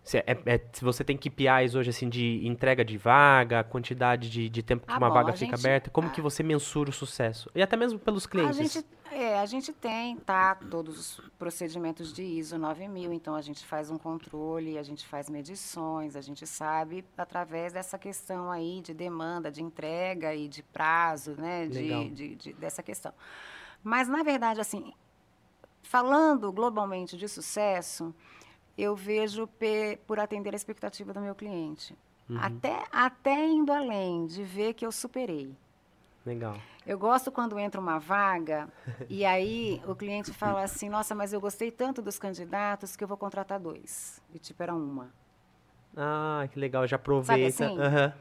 Se, é- é- se você tem KPIs hoje, assim, de entrega de vaga, quantidade de, de tempo que
Ah,
uma
bom,
vaga
a
fica
gente-
aberta, como
ah.
que você mensura o sucesso? E até mesmo pelos
a
clientes.
gente, é, a gente tem, tá, todos os procedimentos de ISO 9000, então a gente faz um controle, a gente faz medições, a gente sabe através dessa questão aí de demanda, de entrega e de prazo, né, de, de, de- dessa questão. Mas, na verdade, assim, falando globalmente de sucesso, eu vejo por atender a expectativa do meu cliente.
Uhum.
Até, até indo além de ver que eu superei.
Legal.
Eu gosto quando entra uma vaga e aí o cliente fala assim: Nossa, mas eu gostei tanto dos candidatos que eu vou contratar dois. E tipo, era uma.
Ah, que legal, já aproveita.
assim?
Aham.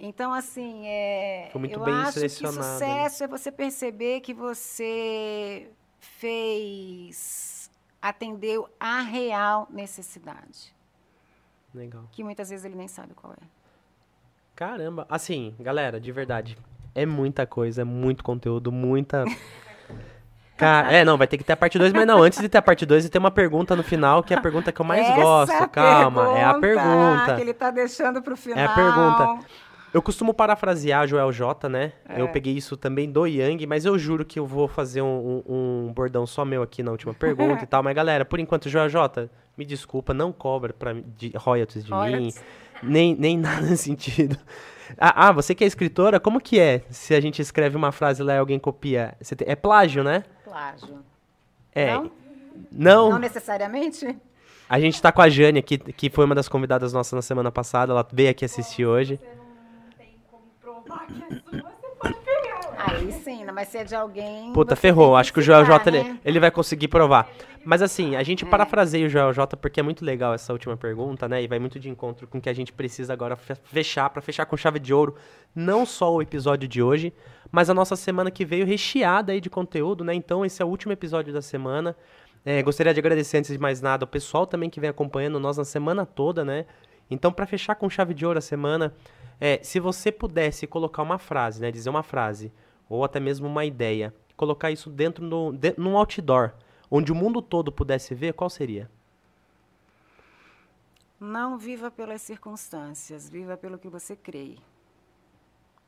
Então, assim, é,
Foi muito
eu
bem
acho que
selecionado, né?
sucesso é você perceber que você fez, atendeu a real necessidade,
Legal.
que muitas vezes ele nem sabe qual é.
Caramba. Assim, galera, de verdade, é muita coisa, é muito conteúdo, muita. Cara, é, não, vai ter que ter a parte 2, mas não, antes de ter a parte 2, tem uma pergunta no final, que é a pergunta que eu mais
Essa
gosto. Calma, é a pergunta.
que ele tá deixando pro final.
É a pergunta. Eu costumo parafrasear Joel J, né?
É.
Eu peguei isso também do Yang, mas eu juro que eu vou fazer um, um- um bordão só meu aqui na última pergunta e tal. Mas, galera, por enquanto, Joel J, me desculpa, não cobra pra, mim- de royalties de mim,
Royalties.
nem, nem nada nesse sentido. Ah, ah, você que é escritora, como que é? Se a gente escreve uma frase lá e alguém copia, tem- é plágio, né?
Plágio.
É.
Não?
Não,
Não necessariamente?
a gente tá com a Jane aqui, que foi uma das convidadas nossas na semana passada, ela veio aqui assistir hoje.
Aí sim, né? mas se é de alguém.
Puta, ferrou. Acho que o Joel J ele,
né?
ele vai conseguir provar. Mas assim, a
É.
gente parafraseia o Joel J porque é muito legal essa última pergunta, né? E vai muito de encontro com o que a gente precisa agora fe- fechar, pra fechar com chave de ouro, não só o episódio de hoje, mas a nossa semana que veio recheada aí de conteúdo, né? Então esse é o último episódio da semana. É, gostaria de agradecer, antes de mais nada, o pessoal também que vem acompanhando nós na semana toda, né? Então, pra fechar com chave de ouro a semana, é, se você pudesse colocar uma frase, né? Dizer uma frase, ou até mesmo uma ideia, colocar isso dentro do, de, num outdoor, onde o mundo todo pudesse ver, qual seria?
Não viva pelas circunstâncias, viva pelo que você crê.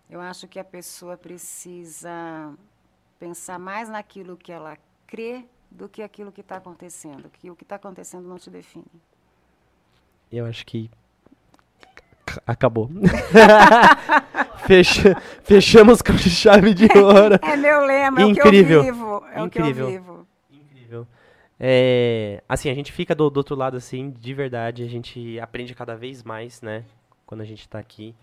Eu acho que a pessoa precisa pensar mais naquilo que ela crê do que aquilo que está acontecendo, que o que está acontecendo não te define.
Eu acho que acabou. Fecha- fechamos com chave de ouro.
É meu lema,
Incrível.
é o que eu vivo. É
Incrível.
o que eu vivo.
Incrível. É, assim, a gente fica do, do outro lado, assim, de verdade. A gente aprende cada vez mais, né? Quando a gente tá aqui.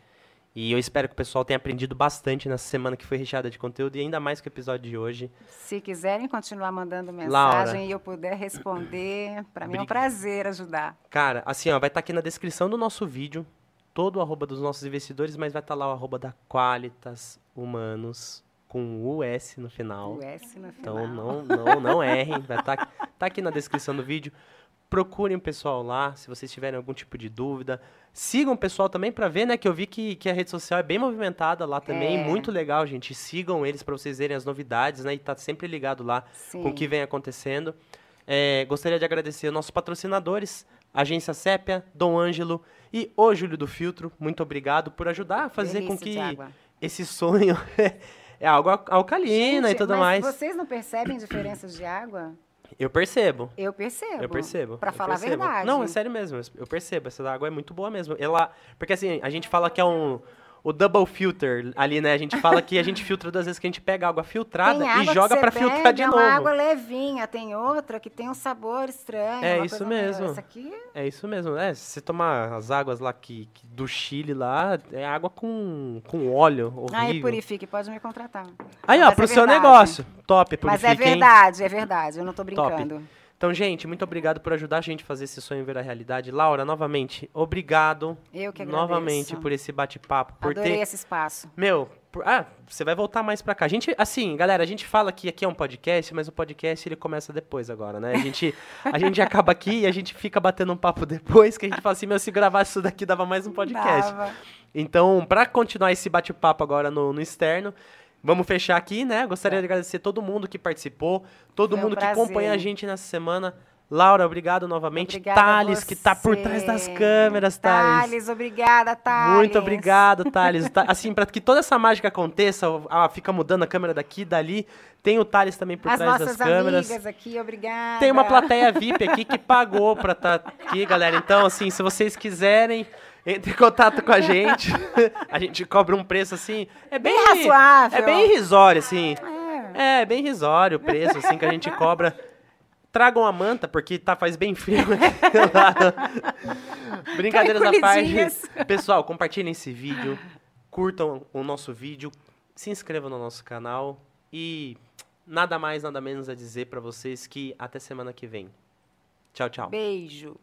E eu espero que o pessoal tenha aprendido bastante nessa semana que foi recheada de conteúdo e ainda mais que o episódio de hoje.
Se quiserem continuar mandando
Laura.
mensagem e eu puder responder, para mim é um prazer ajudar.
Cara, assim, ó, vai estar aqui na descrição do nosso vídeo todo o arroba dos nossos investidores, mas vai estar lá o arroba da Qualitas Humanos com US no final.
O S no final.
Então não, não, não errem, vai estar tá aqui na descrição do vídeo. Procurem o pessoal lá, se vocês tiverem algum tipo de dúvida. Sigam o pessoal também para ver, né, que eu vi que, que a rede social é bem movimentada lá também,
É.
muito legal, gente. Sigam eles para vocês verem as novidades, né, e tá sempre ligado lá
Sim.
com o que vem acontecendo. É, gostaria de agradecer aos nossos patrocinadores, Agência Sépia, Dom Ângelo e o Júlio do Filtro. Muito obrigado por ajudar a fazer com
Delícia
que
de água.
esse sonho é algo al- alcalina e tudo
mas
mais.
vocês não percebem diferenças de água?
Eu percebo.
Eu percebo.
Eu percebo.
Para
eu
falar
percebo.
a verdade.
Não, é sério mesmo. Eu percebo. Essa água é muito boa mesmo. Ela, porque assim, a gente fala que é um o double filter ali, né? A gente fala que a gente filtra duas vezes que a gente pega água filtrada
Tem
e
água que
joga pra filtrar de
é
novo.
uma água levinha, tem outra que tem um sabor estranho.
É isso mesmo.
Essa aqui
É isso mesmo. É, se você tomar as águas lá que, que- do Chile lá, é água com, com óleo horrível.
Aí purifique, pode me contratar.
Aí, ó,
Mas
pro
é
seu
verdade.
negócio. Top,
Mas é verdade, é verdade, eu não tô
Top. Então, gente, muito obrigado por ajudar a gente a fazer esse sonho virar realidade. Laura, novamente, obrigado.
Eu que agradeço.
Novamente por esse bate-papo, por
Adorei
ter
esse espaço.
Meu, por- ah, você vai voltar mais pra cá. A gente, assim, galera, a gente fala que aqui é um podcast, mas o podcast ele começa depois agora, né? A gente, a gente acaba aqui e a gente fica batendo um papo depois, que a gente fala assim, meu, se gravasse isso daqui dava mais um podcast.
Dava.
Então, pra continuar esse bate-papo agora no, no externo, vamos fechar aqui, né? Gostaria de agradecer todo mundo que participou, todo
Foi um
mundo que
prazer.
acompanha a gente nessa semana. Laura, obrigado novamente.
Obrigada
Thales, que tá por trás das câmeras, Thales.
Thales, obrigada, Thales.
Muito obrigado, Thales. Assim, para que toda essa mágica aconteça, ah, fica mudando a câmera daqui, dali. Tem o Thales também por
As
trás
nossas
das câmeras.
amigas aqui, obrigada.
Tem uma plateia VIP aqui que pagou pra estar aqui, galera. Então, assim, se vocês quiserem, entre em contato com a gente. a gente cobra um preço assim. É bem,
Bem razoável.
É bem irrisório, assim.
É.
É, bem irrisório o preço, assim, que a gente cobra. Tragam a manta, porque tá, faz bem frio lado. Brincadeiras à parte. Pessoal, compartilhem esse vídeo. Curtam o nosso vídeo. Se inscrevam no nosso canal. E nada mais, nada menos a dizer pra vocês que até semana que vem. Tchau, tchau.
Beijo.